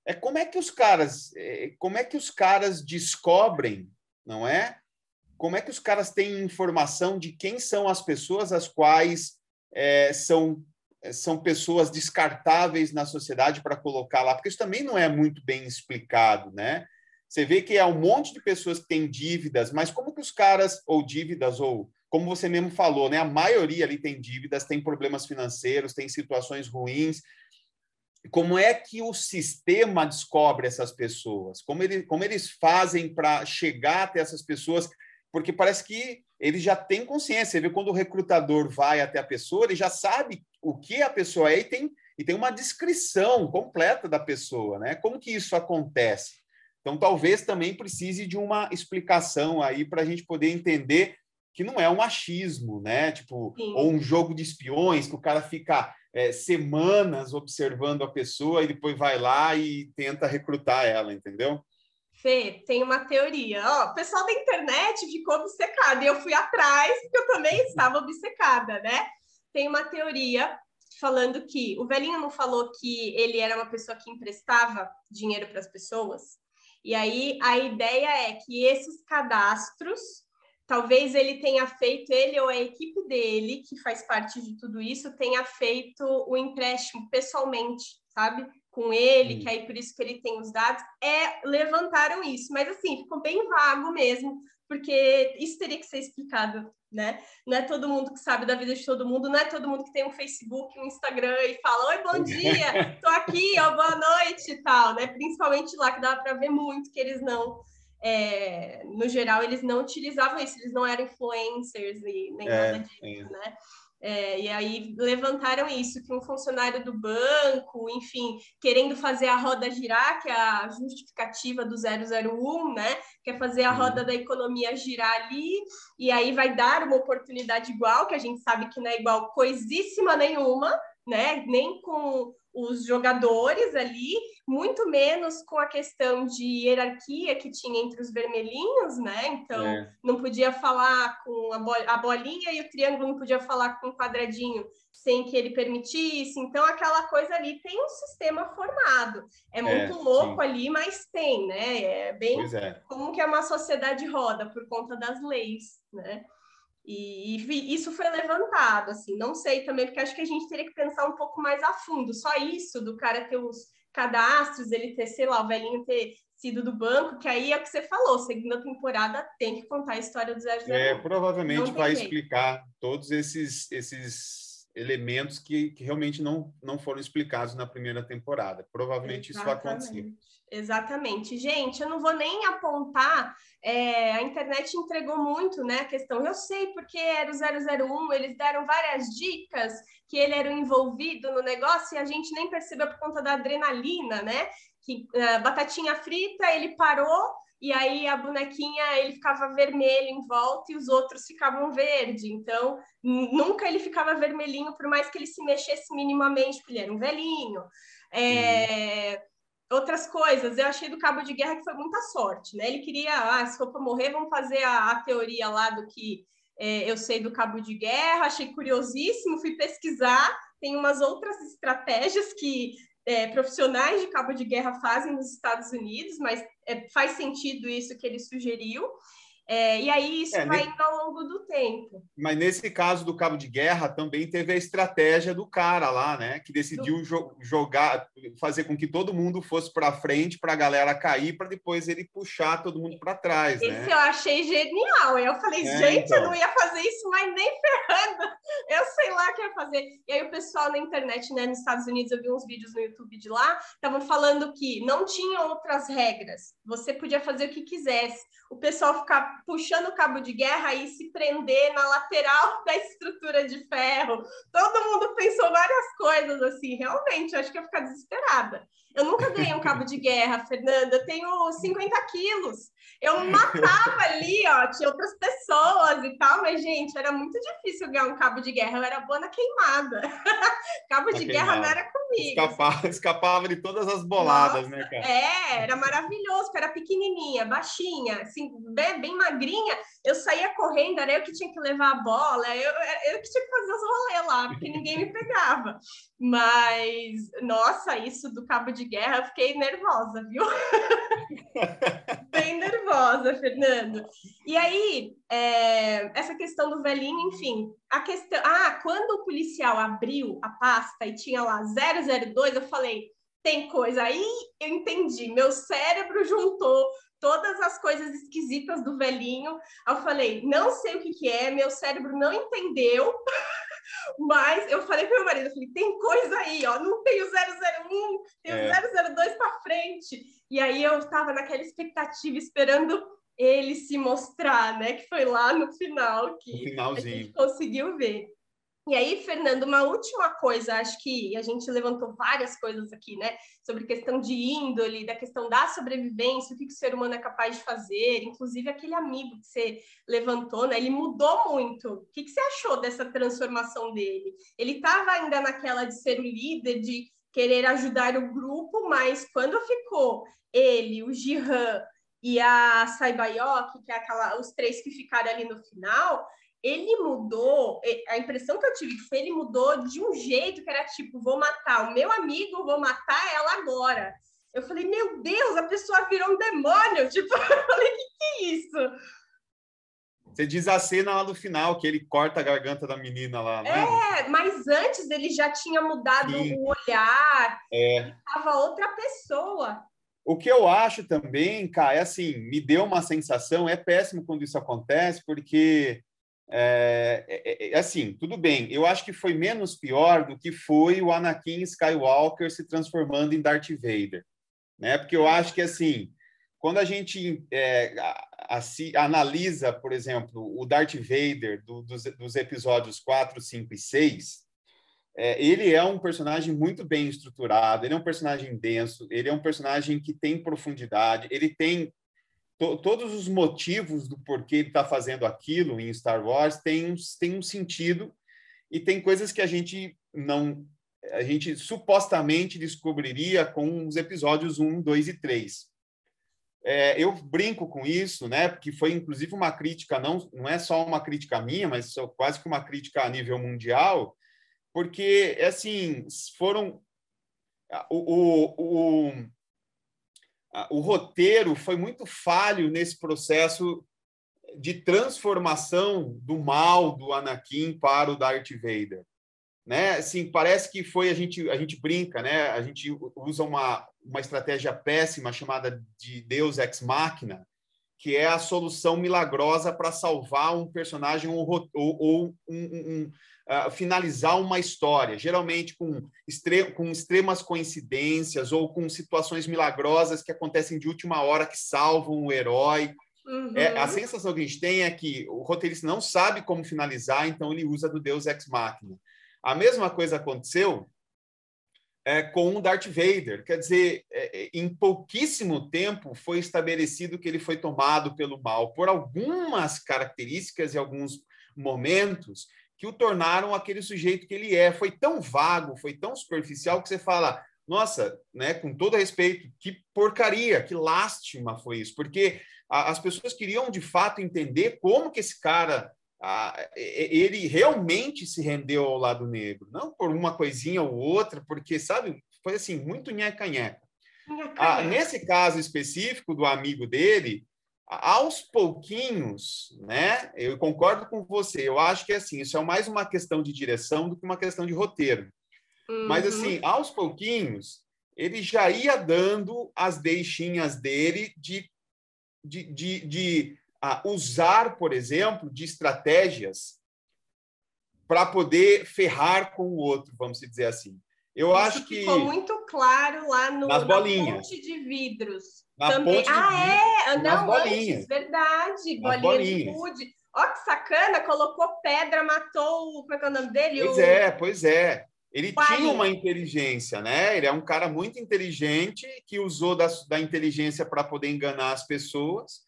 é como é que os caras, é, como é que os caras descobrem, não é? Como é que os caras têm informação de quem são as pessoas as quais é, são eh, são pessoas descartáveis na sociedade para colocar lá, porque isso também não é muito bem explicado, né? Você vê que é um monte de pessoas que têm dívidas, mas como que os caras, ou dívidas, ou como você mesmo falou, né? A maioria ali tem dívidas, tem problemas financeiros, tem situações ruins. Como é que o sistema descobre essas pessoas? Como, ele, como eles fazem para chegar até essas pessoas? Porque parece que ele já tem consciência. Você vê quando o recrutador vai até a pessoa, ele já sabe o que a pessoa é e tem, e tem uma descrição completa da pessoa, né? Como que isso acontece? Então, talvez também precise de uma explicação aí para a gente poder entender que não é um machismo, né? Tipo, Sim. ou um jogo de espiões que o cara fica é, semanas observando a pessoa e depois vai lá e tenta recrutar ela, entendeu? Fê, tem uma teoria. Ó, o pessoal da internet ficou obcecado e eu fui atrás, porque eu também estava obcecada, né? Tem uma teoria falando que o velhinho não falou que ele era uma pessoa que emprestava dinheiro para as pessoas. E aí a ideia é que esses cadastros talvez ele tenha feito, ele ou a equipe dele, que faz parte de tudo isso, tenha feito o empréstimo pessoalmente, sabe? Com ele, Sim. que aí por isso que ele tem os dados, é levantaram isso, mas assim, ficou bem vago mesmo, porque isso teria que ser explicado, né? Não é todo mundo que sabe da vida de todo mundo, não é todo mundo que tem um Facebook, um Instagram e fala: Oi, bom dia, tô aqui, ó, boa noite e tal, né? Principalmente lá que dá para ver muito que eles não é, no geral, eles não utilizavam isso, eles não eram influencers e nem é, nada disso, é. né? É, e aí levantaram isso, que um funcionário do banco, enfim, querendo fazer a roda girar, que é a justificativa do 001, né? Quer fazer a roda da economia girar ali, e aí vai dar uma oportunidade igual, que a gente sabe que não é igual coisíssima nenhuma, né? Nem com os jogadores ali, muito menos com a questão de hierarquia que tinha entre os vermelhinhos, né? Então, é. não podia falar com a, bolinha e o triângulo não podia falar com o quadradinho sem que ele permitisse. Então, aquela coisa ali tem um sistema formado. É, é muito é, louco sim. ali, mas tem, né? É bem é. como que é uma sociedade roda por conta das leis, né? E, e, isso foi levantado, assim, não sei também, porque acho que a gente teria que pensar um pouco mais a fundo. Só isso do cara ter os cadastros, ele ter, sei lá, o velhinho ter sido do banco, que aí é o que você falou, segunda temporada tem que contar a história do Zé É, provavelmente vai explicar todos esses, esses elementos que, que realmente não, não foram explicados na primeira temporada. Provavelmente Exatamente. isso acontecer. Exatamente. Gente, eu não vou nem apontar, é, a internet entregou muito, né, a questão. Eu sei porque era o 001, eles deram várias dicas que ele era envolvido no negócio e a gente nem percebeu por conta da adrenalina, né? Que uh, batatinha frita, ele parou e aí a bonequinha ele ficava vermelho em volta e os outros ficavam verde. Então, nunca ele ficava vermelhinho, por mais que ele se mexesse minimamente, porque ele era um velhinho. É... Uhum outras coisas. Eu achei do cabo de guerra que foi muita sorte, né? Ele queria, ah, se for para morrer, vamos fazer a, a teoria lá do que é, eu sei do cabo de guerra. Achei curiosíssimo, fui pesquisar. Tem umas outras estratégias que é, profissionais de cabo de guerra fazem nos Estados Unidos, mas é, faz sentido isso que ele sugeriu. É, e aí isso é, vai indo ao longo do tempo. Mas nesse caso do cabo de guerra também teve a estratégia do cara lá, né? Que decidiu do... jo jogar, fazer com que todo mundo fosse para frente para a galera cair, para depois ele puxar todo mundo para trás. Esse né? eu achei genial. Eu falei, é, gente, então... eu não ia fazer isso, mas nem ferrando. Eu sei lá o que ia fazer. E aí o pessoal na internet, né, nos Estados Unidos, eu vi uns vídeos no YouTube de lá, estavam falando que não tinha outras regras. Você podia fazer o que quisesse. O pessoal ficar puxando o cabo de guerra e se prender na lateral da estrutura de ferro. Todo mundo pensou várias coisas assim. Realmente, acho que eu ia ficar desesperada. Eu nunca ganhei um cabo de guerra, Fernanda. Eu tenho 50 quilos. Eu matava ali, ó, tinha outras pessoas e tal, mas, gente, era muito difícil ganhar um cabo de guerra. Eu era boa na queimada. cabo de guerra não era comigo. Escapava, escapava de todas as boladas, Nossa, né, cara? É, era maravilhoso, porque era pequenininha, baixinha, assim, bem, bem magrinha. Eu saía correndo, era eu que tinha que levar a bola, eu, eu que tinha que fazer os rolês lá, porque ninguém me pegava. Mas, nossa, isso do cabo de guerra, eu fiquei nervosa, viu? Bem nervosa, Fernando. E aí, é, essa questão do velhinho, enfim, a questão. Ah, quando o policial abriu a pasta e tinha lá 002, eu falei, tem coisa aí, eu entendi. Meu cérebro juntou todas as coisas esquisitas do velhinho. Eu falei, não sei o que, que é, meu cérebro não entendeu. Mas eu falei para meu marido, eu falei, tem coisa aí, ó, não tem o 001, tem é. o 002 para frente. E aí eu estava naquela expectativa esperando ele se mostrar, né? Que foi lá no final que a gente conseguiu ver. E aí, Fernando, uma última coisa, acho que a gente levantou várias coisas aqui, né? Sobre questão de índole, da questão da sobrevivência, o que, o ser humano é capaz de fazer, inclusive aquele amigo que você levantou, né? Ele mudou muito. O que, que você achou dessa transformação dele? Ele estava ainda naquela de ser o líder, de querer ajudar o grupo, mas quando ficou ele, o Jihan e a Saibayok, que é aquela, os três que ficaram ali no final, ele mudou, a impressão que eu tive que foi ele mudou de um jeito que era tipo, vou matar o meu amigo, vou matar ela agora. Eu falei, meu Deus, a pessoa virou um demônio. Tipo, eu falei, o que, que é isso? Você diz a cena lá do final, que ele corta a garganta da menina lá, né? É, mas antes ele já tinha mudado Sim. o olhar, é. estava outra pessoa. O que eu acho também, cara, é assim, me deu uma sensação, é péssimo quando isso acontece, porque é, é, é, assim, tudo bem, eu acho que foi menos pior do que foi o Anakin Skywalker se transformando em Darth Vader, né? Porque eu acho que, assim, quando a gente é, analisa, por exemplo, o Darth Vader do, dos, dos, episódios 4, 5 e 6, é, ele é um personagem muito bem estruturado, ele é um personagem denso, ele é um personagem que tem profundidade, ele tem to, todos os motivos do porquê ele está fazendo aquilo em Star Wars tem, tem um sentido e tem coisas que a gente não a gente supostamente descobriria com os episódios 1, 2 e 3. É, eu brinco com isso, né? Porque foi inclusive uma crítica, não, não é só uma crítica minha, mas quase que uma crítica a nível mundial, porque assim foram o, o, o, o roteiro foi muito falho nesse processo de transformação do mal do Anakin para o Darth Vader né? Assim, parece que foi a gente a gente brinca, né? A gente usa uma uma estratégia péssima chamada de Deus ex machina, que é a solução milagrosa para salvar um personagem ou, ou, ou um, um, uh, finalizar uma história, geralmente com, extre com extremas coincidências ou com situações milagrosas que acontecem de última hora que salvam o herói. Uhum. É, a sensação que a gente tem é que o roteirista não sabe como finalizar, então ele usa do Deus ex machina. A mesma coisa aconteceu é, com o Darth Vader. Quer dizer, é, é, em pouquíssimo tempo foi estabelecido que ele foi tomado pelo mal por algumas características e alguns momentos que o tornaram aquele sujeito que ele é. Foi tão vago, foi tão superficial que você fala, nossa, né, com todo respeito, que porcaria, que lástima foi isso, porque as pessoas queriam de fato entender como que esse cara ele realmente se rendeu ao lado negro, não por uma coisinha ou outra, porque, sabe, foi assim, muito nheca-nheca. Ah, nesse caso específico do amigo dele, aos pouquinhos, né? Eu concordo com você. Eu acho que assim, isso é mais uma questão de direção do que uma questão de roteiro. Uhum. Mas assim, aos pouquinhos, ele já ia dando as deixinhas dele de, de, de, de a usar, por exemplo, de estratégias para poder ferrar com o outro, vamos dizer assim. Eu Isso acho que ficou muito claro lá no nas bolinhas. ponte de vidros. Na também. ah, é, não, bolinhas. antes, verdade, nas bolinha de food. Ó que sacana, colocou pedra, matou o, como é que é o nome dele? Pois o... é, pois é. Ele tinha uma inteligência, né? Ele é um cara muito inteligente que usou da, da inteligência para poder enganar as pessoas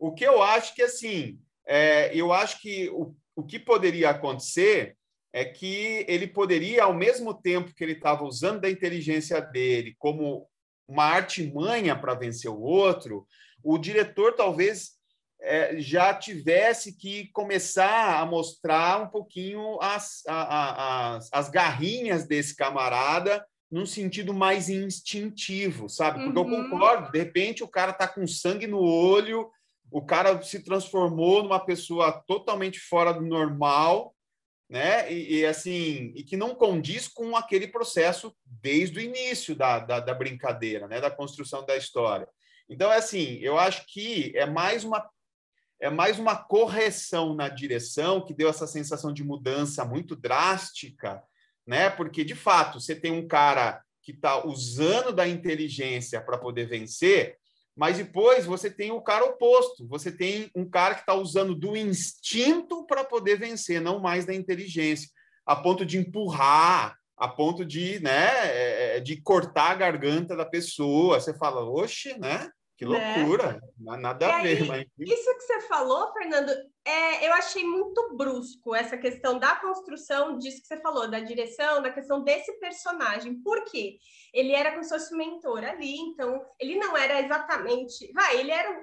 o que eu acho que, assim, é, eu acho que o, o que poderia acontecer é que ele poderia, ao mesmo tempo que ele estava usando da inteligência dele como uma artimanha para vencer o outro, o diretor talvez é, já tivesse que começar a mostrar um pouquinho as, a, a, as, as garrinhas desse camarada num sentido mais instintivo, sabe? Porque uhum. eu concordo, de repente o cara tá com sangue no olho, o cara se transformou numa pessoa totalmente fora do normal, né? E, e, assim, e que não condiz com aquele processo desde o início da, da, da, brincadeira, né? Da construção da história. Então, é assim, eu acho que é mais uma é mais uma correção na direção que deu essa sensação de mudança muito drástica, né? Porque de fato você tem um cara que está usando da inteligência para poder vencer, mas depois você tem o cara oposto. Você tem um cara que está usando do instinto para poder vencer, não mais da inteligência, a ponto de empurrar, a ponto de, né, é, é, de cortar a garganta da pessoa. Você fala, oxe, né? Que né? loucura, né? nada e a ver. mas... Isso que você falou, Fernando, é, eu achei muito brusco essa questão da construção disso que você falou, da direção, da questão desse personagem. Por quê? Ele era como se fosse mentor ali, então ele não era exatamente. Vai, ele era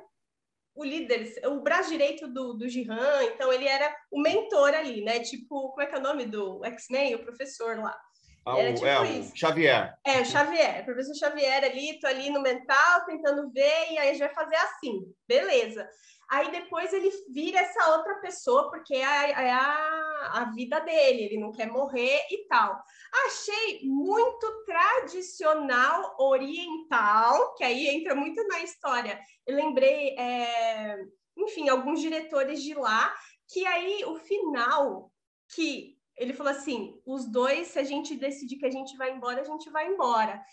o líder, o braço direito do, do Jihan, então ele era o mentor ali, né? Tipo, como é que é o nome do X-Men? O professor lá. Ah, Era tipo é, isso. Xavier. É, o Xavier. O professor Xavier ali, tô ali no mental, tentando ver, e aí a gente vai fazer assim. Beleza. Aí depois ele vira essa outra pessoa, porque é a, é a, a vida dele, ele não quer morrer e tal. Achei muito tradicional oriental, que aí entra muito na história. Eu lembrei, é, enfim, alguns diretores de lá, que aí o final, que ele falou assim: os dois, se a gente decidir que a gente vai embora, a gente vai embora.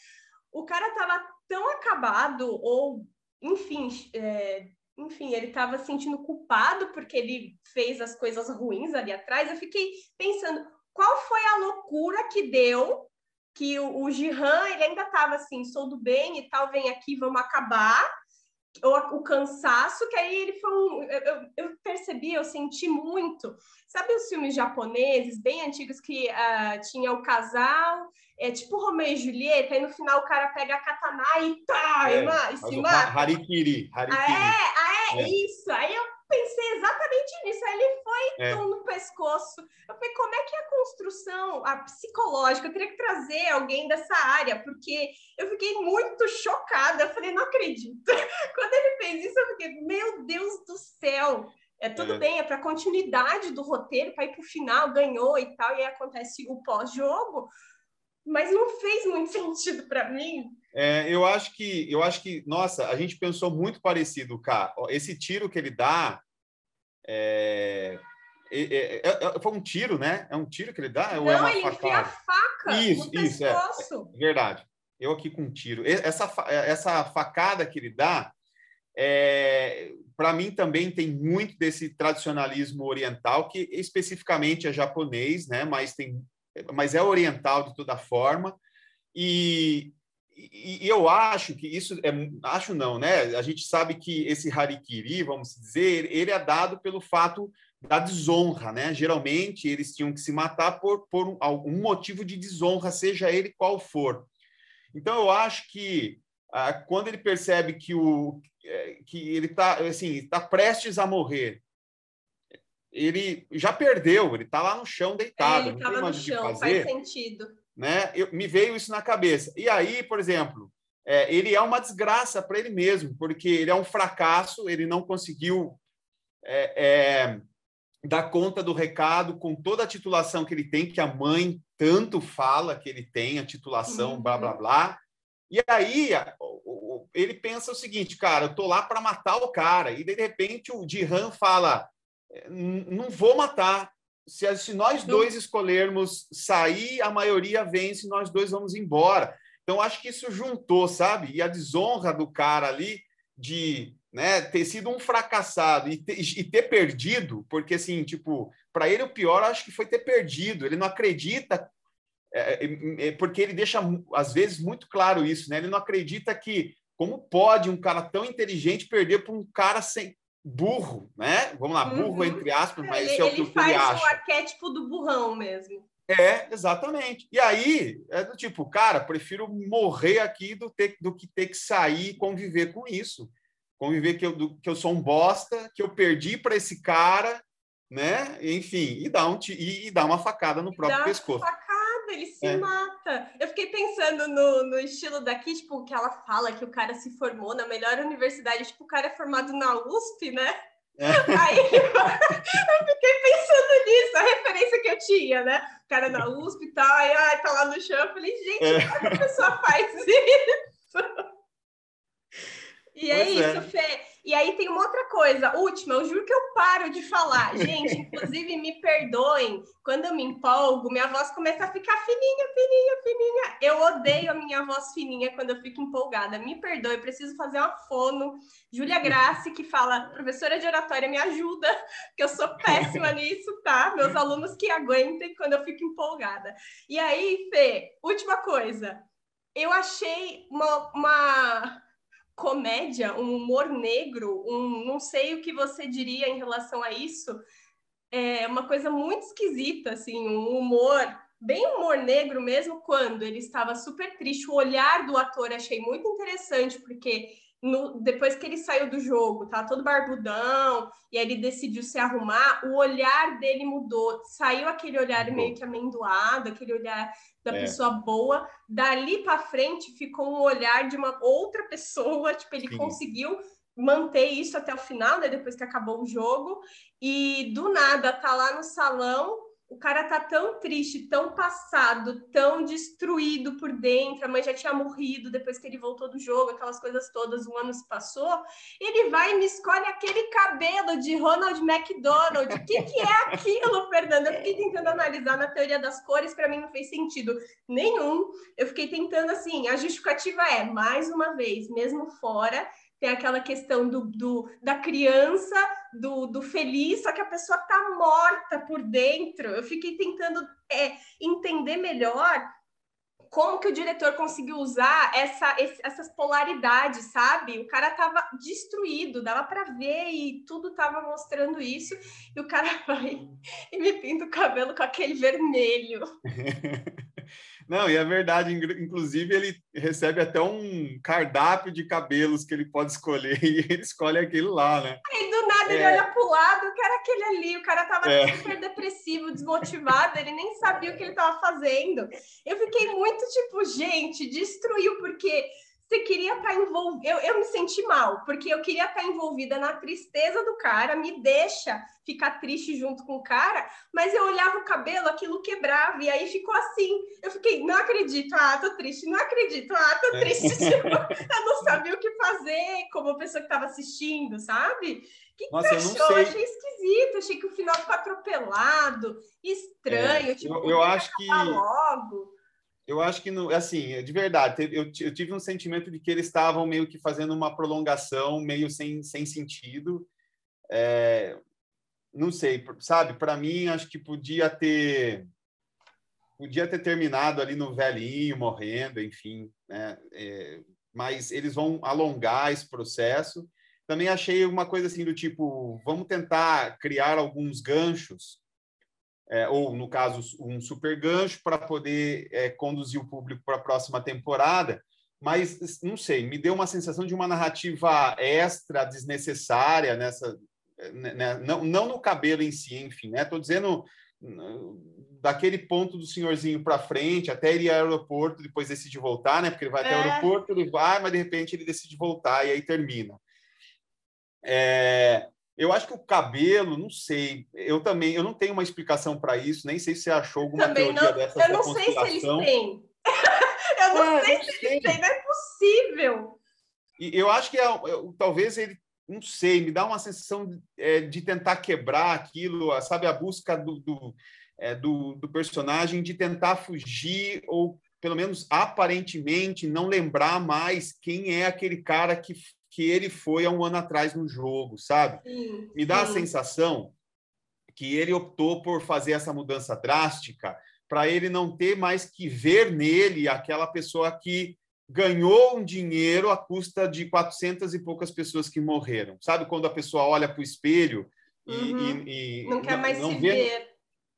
O cara tava tão acabado, ou, enfim, é, enfim, ele estava se sentindo culpado porque ele fez as coisas ruins ali atrás. Eu fiquei pensando qual foi a loucura que deu que o, o ele ainda estava assim, sou do bem e tal, vem aqui, vamos acabar ou o cansaço, que aí ele foi um. Eu, eu, percebi, eu senti muito. Sabe os filmes japoneses, bem antigos, que uh, tinha o casal, é tipo Romeu e Julieta, aí no final o cara pega a katana e tá, é, e, se mata. Harikiri. harikiri. Ah, é, ah, é, é, isso. Aí eu pensei exatamente nisso. Aí ele foi é. no pescoço. Eu falei, como é que é a construção a psicológica? Eu teria que trazer alguém dessa área, porque eu fiquei muito chocada. Eu falei, não acredito. Quando ele fez isso, eu fiquei, meu Deus do céu. É tudo é. bem, é para continuidade do roteiro, para ir para o final, ganhou e tal, e aí acontece o pós-jogo, mas não fez muito sentido para mim. É, eu acho que, eu acho que, nossa, a gente pensou muito parecido, cara. Esse tiro que ele dá é, é, é, é, foi um tiro, né? É um tiro que ele dá? Não, é ele facada? enfia a faca isso, no isso, pescoço. É, verdade. Eu aqui com um tiro. Essa, essa facada que ele dá, é, para mim também tem muito desse tradicionalismo oriental, que especificamente é japonês, né? mas, tem, mas é oriental de toda forma. E, e, eu acho que isso é acho não, né? A gente sabe que esse harikiri, vamos dizer, ele é dado pelo fato da desonra, né? Geralmente eles tinham que se matar por, por algum motivo de desonra, seja ele qual for. Então eu acho que ah, quando ele percebe que o é, que ele está assim está prestes a morrer, ele já perdeu, ele está lá no chão deitado. É, ele estava no chão, faz sentido né? Eu, me veio isso na cabeça. E aí, por exemplo, é, ele é uma desgraça para ele mesmo, porque ele é um fracasso, ele não conseguiu é, é, dar conta do recado com toda a titulação que ele tem, que a mãe tanto fala que ele tem, a titulação, uhum. blá, blá, blá. E aí ele pensa o seguinte, cara, eu tô lá para matar o cara. E de repente o Dihan fala, não vou matar, se, se nós dois escolhermos sair, a maioria vence, nós dois vamos embora. Então, acho que isso juntou, sabe? E a desonra do cara ali de né, ter sido um fracassado e ter, e ter perdido, porque, assim, tipo, para ele o pior, acho que foi ter perdido. Ele não acredita, é, é, é, porque ele deixa, às vezes, muito claro isso, né? Ele não acredita que, como pode um cara tão inteligente perder para um cara sem, burro, né? Vamos lá, burro uhum. entre aspas, mas isso é o que, ele faz acha. o arquétipo do burrão mesmo. É, exatamente. E aí, é do tipo, cara, prefiro morrer aqui do, ter, do que ter que sair e conviver com isso. Conviver que eu, do, que eu sou um bosta, que eu perdi para esse cara, né? Enfim, e dar, um, e, e dar uma facada no próprio dá pescoço. Ele se é. mata. Eu fiquei pensando no, no estilo daqui, tipo, que ela fala que o cara se formou na melhor universidade, tipo, o cara é formado na USP, né? É. Aí eu fiquei pensando nisso, a referência que eu tinha, né? O cara na USP e tal, aí ai, tá lá no chão. Eu falei, gente, é. como a pessoa faz isso? E é pois isso, é. Fê. E aí tem uma outra coisa, última, eu juro que eu paro de falar. Gente, inclusive me perdoem, quando eu me empolgo, minha voz começa a ficar fininha, fininha, fininha. Eu odeio a minha voz fininha quando eu fico empolgada. Me perdoe, preciso fazer uma fono. Júlia Grassi, que fala, professora de oratória, me ajuda, que eu sou péssima nisso, tá? Meus alunos que aguentem quando eu fico empolgada. E aí, Fê, última coisa. Eu achei uma, uma comédia, um humor negro, um não sei o que você diria em relação a isso, é uma coisa muito esquisita, assim, um humor bem humor negro mesmo quando ele estava super triste. O olhar do ator achei muito interessante porque no, depois que ele saiu do jogo, tá todo barbudão, e aí ele decidiu se arrumar, o olhar dele mudou. Saiu aquele olhar meio que amendoado, aquele olhar da é. pessoa boa. Dali para frente ficou um olhar de uma outra pessoa, tipo, ele Sim. conseguiu manter isso até o final, né, depois que acabou o jogo, e do nada tá lá no salão o cara tá tão triste, tão passado, tão destruído por dentro, a mãe já tinha morrido depois que ele voltou do jogo, aquelas coisas todas, um ano se passou, ele vai e me escolhe aquele cabelo de Ronald McDonald. O que, que é aquilo, Fernanda? Eu fiquei tentando analisar na teoria das cores, para mim não fez sentido nenhum. Eu fiquei tentando assim, a justificativa é, mais uma vez, mesmo fora, tem aquela questão do, do, da criança, do, do feliz, só que a pessoa tá morta por dentro. Eu fiquei tentando é, entender melhor como que o diretor conseguiu usar essa, esse, essas polaridades, sabe? O cara tava destruído, dava para ver e tudo tava mostrando isso, e o cara vai e me pinta o cabelo com aquele vermelho. Não, e é verdade, inclusive ele recebe até um cardápio de cabelos que ele pode escolher e ele escolhe aquele lá, né? Aí do nada é... ele olha pro lado, o cara aquele ali, o cara tava é. super depressivo, desmotivado, ele nem sabia o que ele tava fazendo. Eu fiquei muito tipo, gente, destruiu, porque você queria estar tá envolvida. Eu, eu me senti mal, porque eu queria estar tá envolvida na tristeza do cara, me deixa ficar triste junto com o cara, mas eu olhava o cabelo, aquilo quebrava, e aí ficou assim. Eu fiquei, não acredito, ah, tô triste, não acredito, ah, tô é. triste. tipo, eu não sabia o que fazer como pessoa que estava assistindo, sabe? O que, Nossa, que você achou? Eu achei esquisito, achei que o final ficou atropelado, estranho. É, tipo, eu, eu acho que. Logo eu acho que, não, assim, de verdade, eu, eu tive um sentimento de que eles estavam meio que fazendo uma prolongação meio sem, sem sentido. É, não sei, sabe? Para mim, acho que podia ter podia ter terminado ali no velhinho morrendo, enfim, né? É, mas eles vão alongar esse processo. Também achei uma coisa assim do tipo, vamos tentar criar alguns ganchos é, ou no caso um super gancho para poder é, conduzir o público para a próxima temporada, mas não sei, me deu uma sensação de uma narrativa extra, desnecessária nessa, né, né não, não no cabelo em si, enfim, né? Estou dizendo daquele ponto do senhorzinho para frente, até ele ir ao aeroporto, depois decide voltar, né? Porque ele vai até o é. aeroporto, ele vai, mas de repente ele decide voltar e aí termina. É, eu acho que o cabelo, não sei. Eu também, eu não tenho uma explicação para isso. Nem sei se você achou alguma também teoria não, dessa. Eu não sei se eles têm. eu não é, sei não se sei. eles têm. Não é possível. E eu acho que é, eu, talvez ele, não sei, me dá uma sensação de, é, de tentar quebrar aquilo, sabe, a busca do, do, é, do, do personagem de tentar fugir ou pelo menos aparentemente não lembrar mais quem é aquele cara que que ele foi há um ano atrás no jogo, sabe? Sim, Me dá sim. a sensação que ele optou por fazer essa mudança drástica para ele não ter mais que ver nele aquela pessoa que ganhou um dinheiro à custa de 400 e poucas pessoas que morreram. Sabe quando a pessoa olha para o espelho e, uhum. e, e, não quer mais não se vê, ver.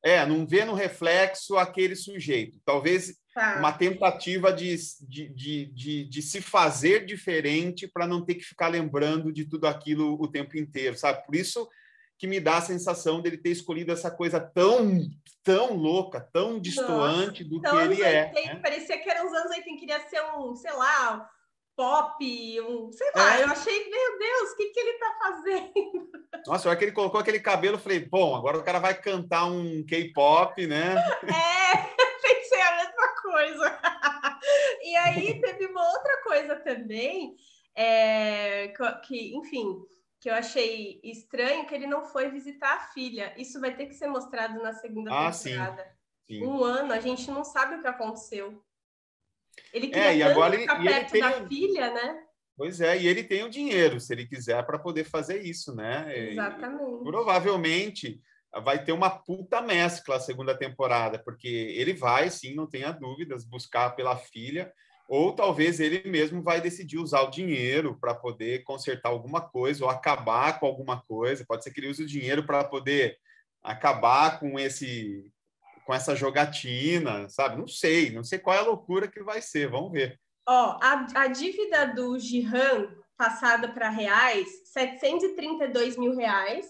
É, não vê no reflexo aquele sujeito. Talvez Tá. Uma tentativa de, de, de, de, de se fazer diferente para não ter que ficar lembrando de tudo aquilo o tempo inteiro, sabe? Por isso que me dá a sensação dele ter escolhido essa coisa tão, tão louca, tão distoante Nossa, do que ele 80, é. Né? Parecia que era os anos 80, queria ser um, sei lá, pop, um, sei lá, é. eu achei, meu Deus, o que, que ele está fazendo? Nossa, a hora que ele colocou aquele cabelo, eu falei, bom, agora o cara vai cantar um K-pop, né? É, pensei a mesma coisa. E aí teve uma outra coisa também, é, que, enfim, que eu achei estranho, que ele não foi visitar a filha. Isso vai ter que ser mostrado na segunda ah, temporada. Sim, sim. Um ano, a gente não sabe o que aconteceu. Ele queria é, e agora ele, ficar perto tem... da filha, né? Pois é, e ele tem o dinheiro, se ele quiser, para poder fazer isso, né? Exatamente. E, provavelmente vai ter uma puta mescla a segunda temporada, porque ele vai, sim, não tenha dúvidas, buscar pela filha, ou talvez ele mesmo vai decidir usar o dinheiro para poder consertar alguma coisa ou acabar com alguma coisa. Pode ser que ele use o dinheiro para poder acabar com esse com essa jogatina, sabe? Não sei, não sei qual é a loucura que vai ser, vamos ver. Ó, a, a dívida do Jihan passada para reais, 732 mil reais.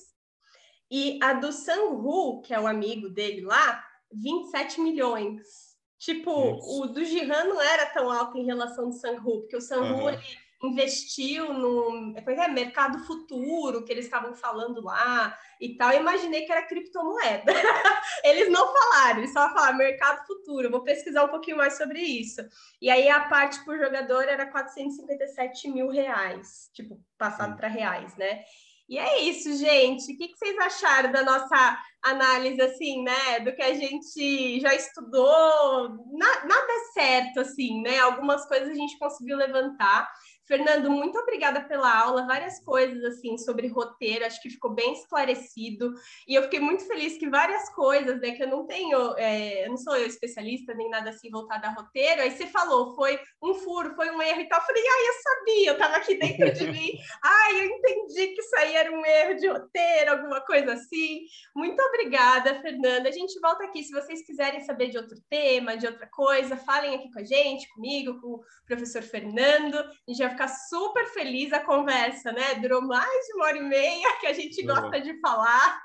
E a do Sanhu, que é o amigo dele lá, 27 milhões. Tipo, Isso. o do Jihan não era tão alto em relação ao Sanhu, porque o Sanhu uhum. investiu no é, mercado futuro que eles estavam falando lá e tal. Eu imaginei que era criptomoeda. eles não falaram, eles só falaram mercado futuro. vou pesquisar um pouquinho mais sobre isso. E aí a parte por jogador era 457 mil reais, tipo, passado para reais, né? E é isso, gente. O que, vocês acharam da nossa análise, assim, né? Do que a gente já estudou? nada é certo, assim, né? Algumas coisas a gente conseguiu levantar. Fernando, muito obrigada pela aula, várias coisas assim sobre roteiro, acho que ficou bem esclarecido. E eu fiquei muito feliz que várias coisas, né, que eu não tenho, é, eu não sou eu especialista nem nada assim voltado a roteiro. Aí você falou, foi um furo, foi um erro e tal. Eu falei, ai, eu sabia, eu tava aqui dentro de mim. Ai, eu entendi que isso aí era um erro de roteiro, alguma coisa assim. Muito obrigada, Fernanda. A gente volta aqui. Se vocês quiserem saber de outro tema, de outra coisa, falem aqui com a gente, comigo, com o professor Fernando. A gente vai ficar super feliz a conversa, né? Durou mais de uma hora e meia que a gente gosta de falar,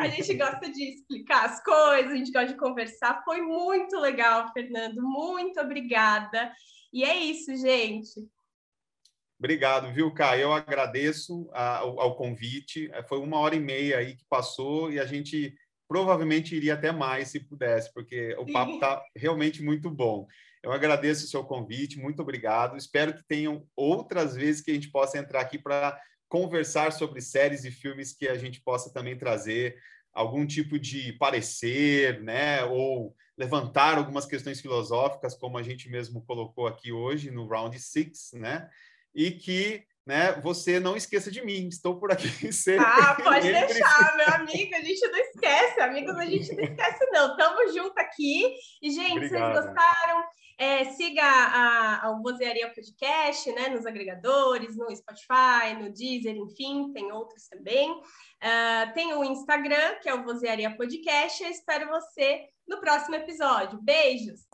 a gente gosta de explicar as coisas, a gente gosta de conversar. Foi muito legal, Fernando. Muito obrigada. E é isso, gente. Obrigado, viu, Caio? Eu agradeço ao, ao convite. Foi uma hora e meia aí que passou e a gente provavelmente iria até mais se pudesse, porque o papo está realmente muito bom. Eu agradeço o seu convite, muito obrigado. Espero que tenham outras vezes que a gente possa entrar aqui para conversar sobre séries e filmes que a gente possa também trazer algum tipo de parecer, né, ou levantar algumas questões filosóficas, como a gente mesmo colocou aqui hoje no Round Six, né, e que né, você não esqueça de mim, estou por aqui sempre. Ah, pode deixar, meu amigo, a gente não esquece, amigos, a gente não esquece não, tamo junto aqui, e gente, Obrigado. vocês gostaram? É, siga a, a Vozearia Podcast, né, nos agregadores, no Spotify, no Deezer, enfim, tem outros também. Uh, tem o Instagram, que é o Vozearia Podcast. Eu espero você no próximo episódio. Beijos!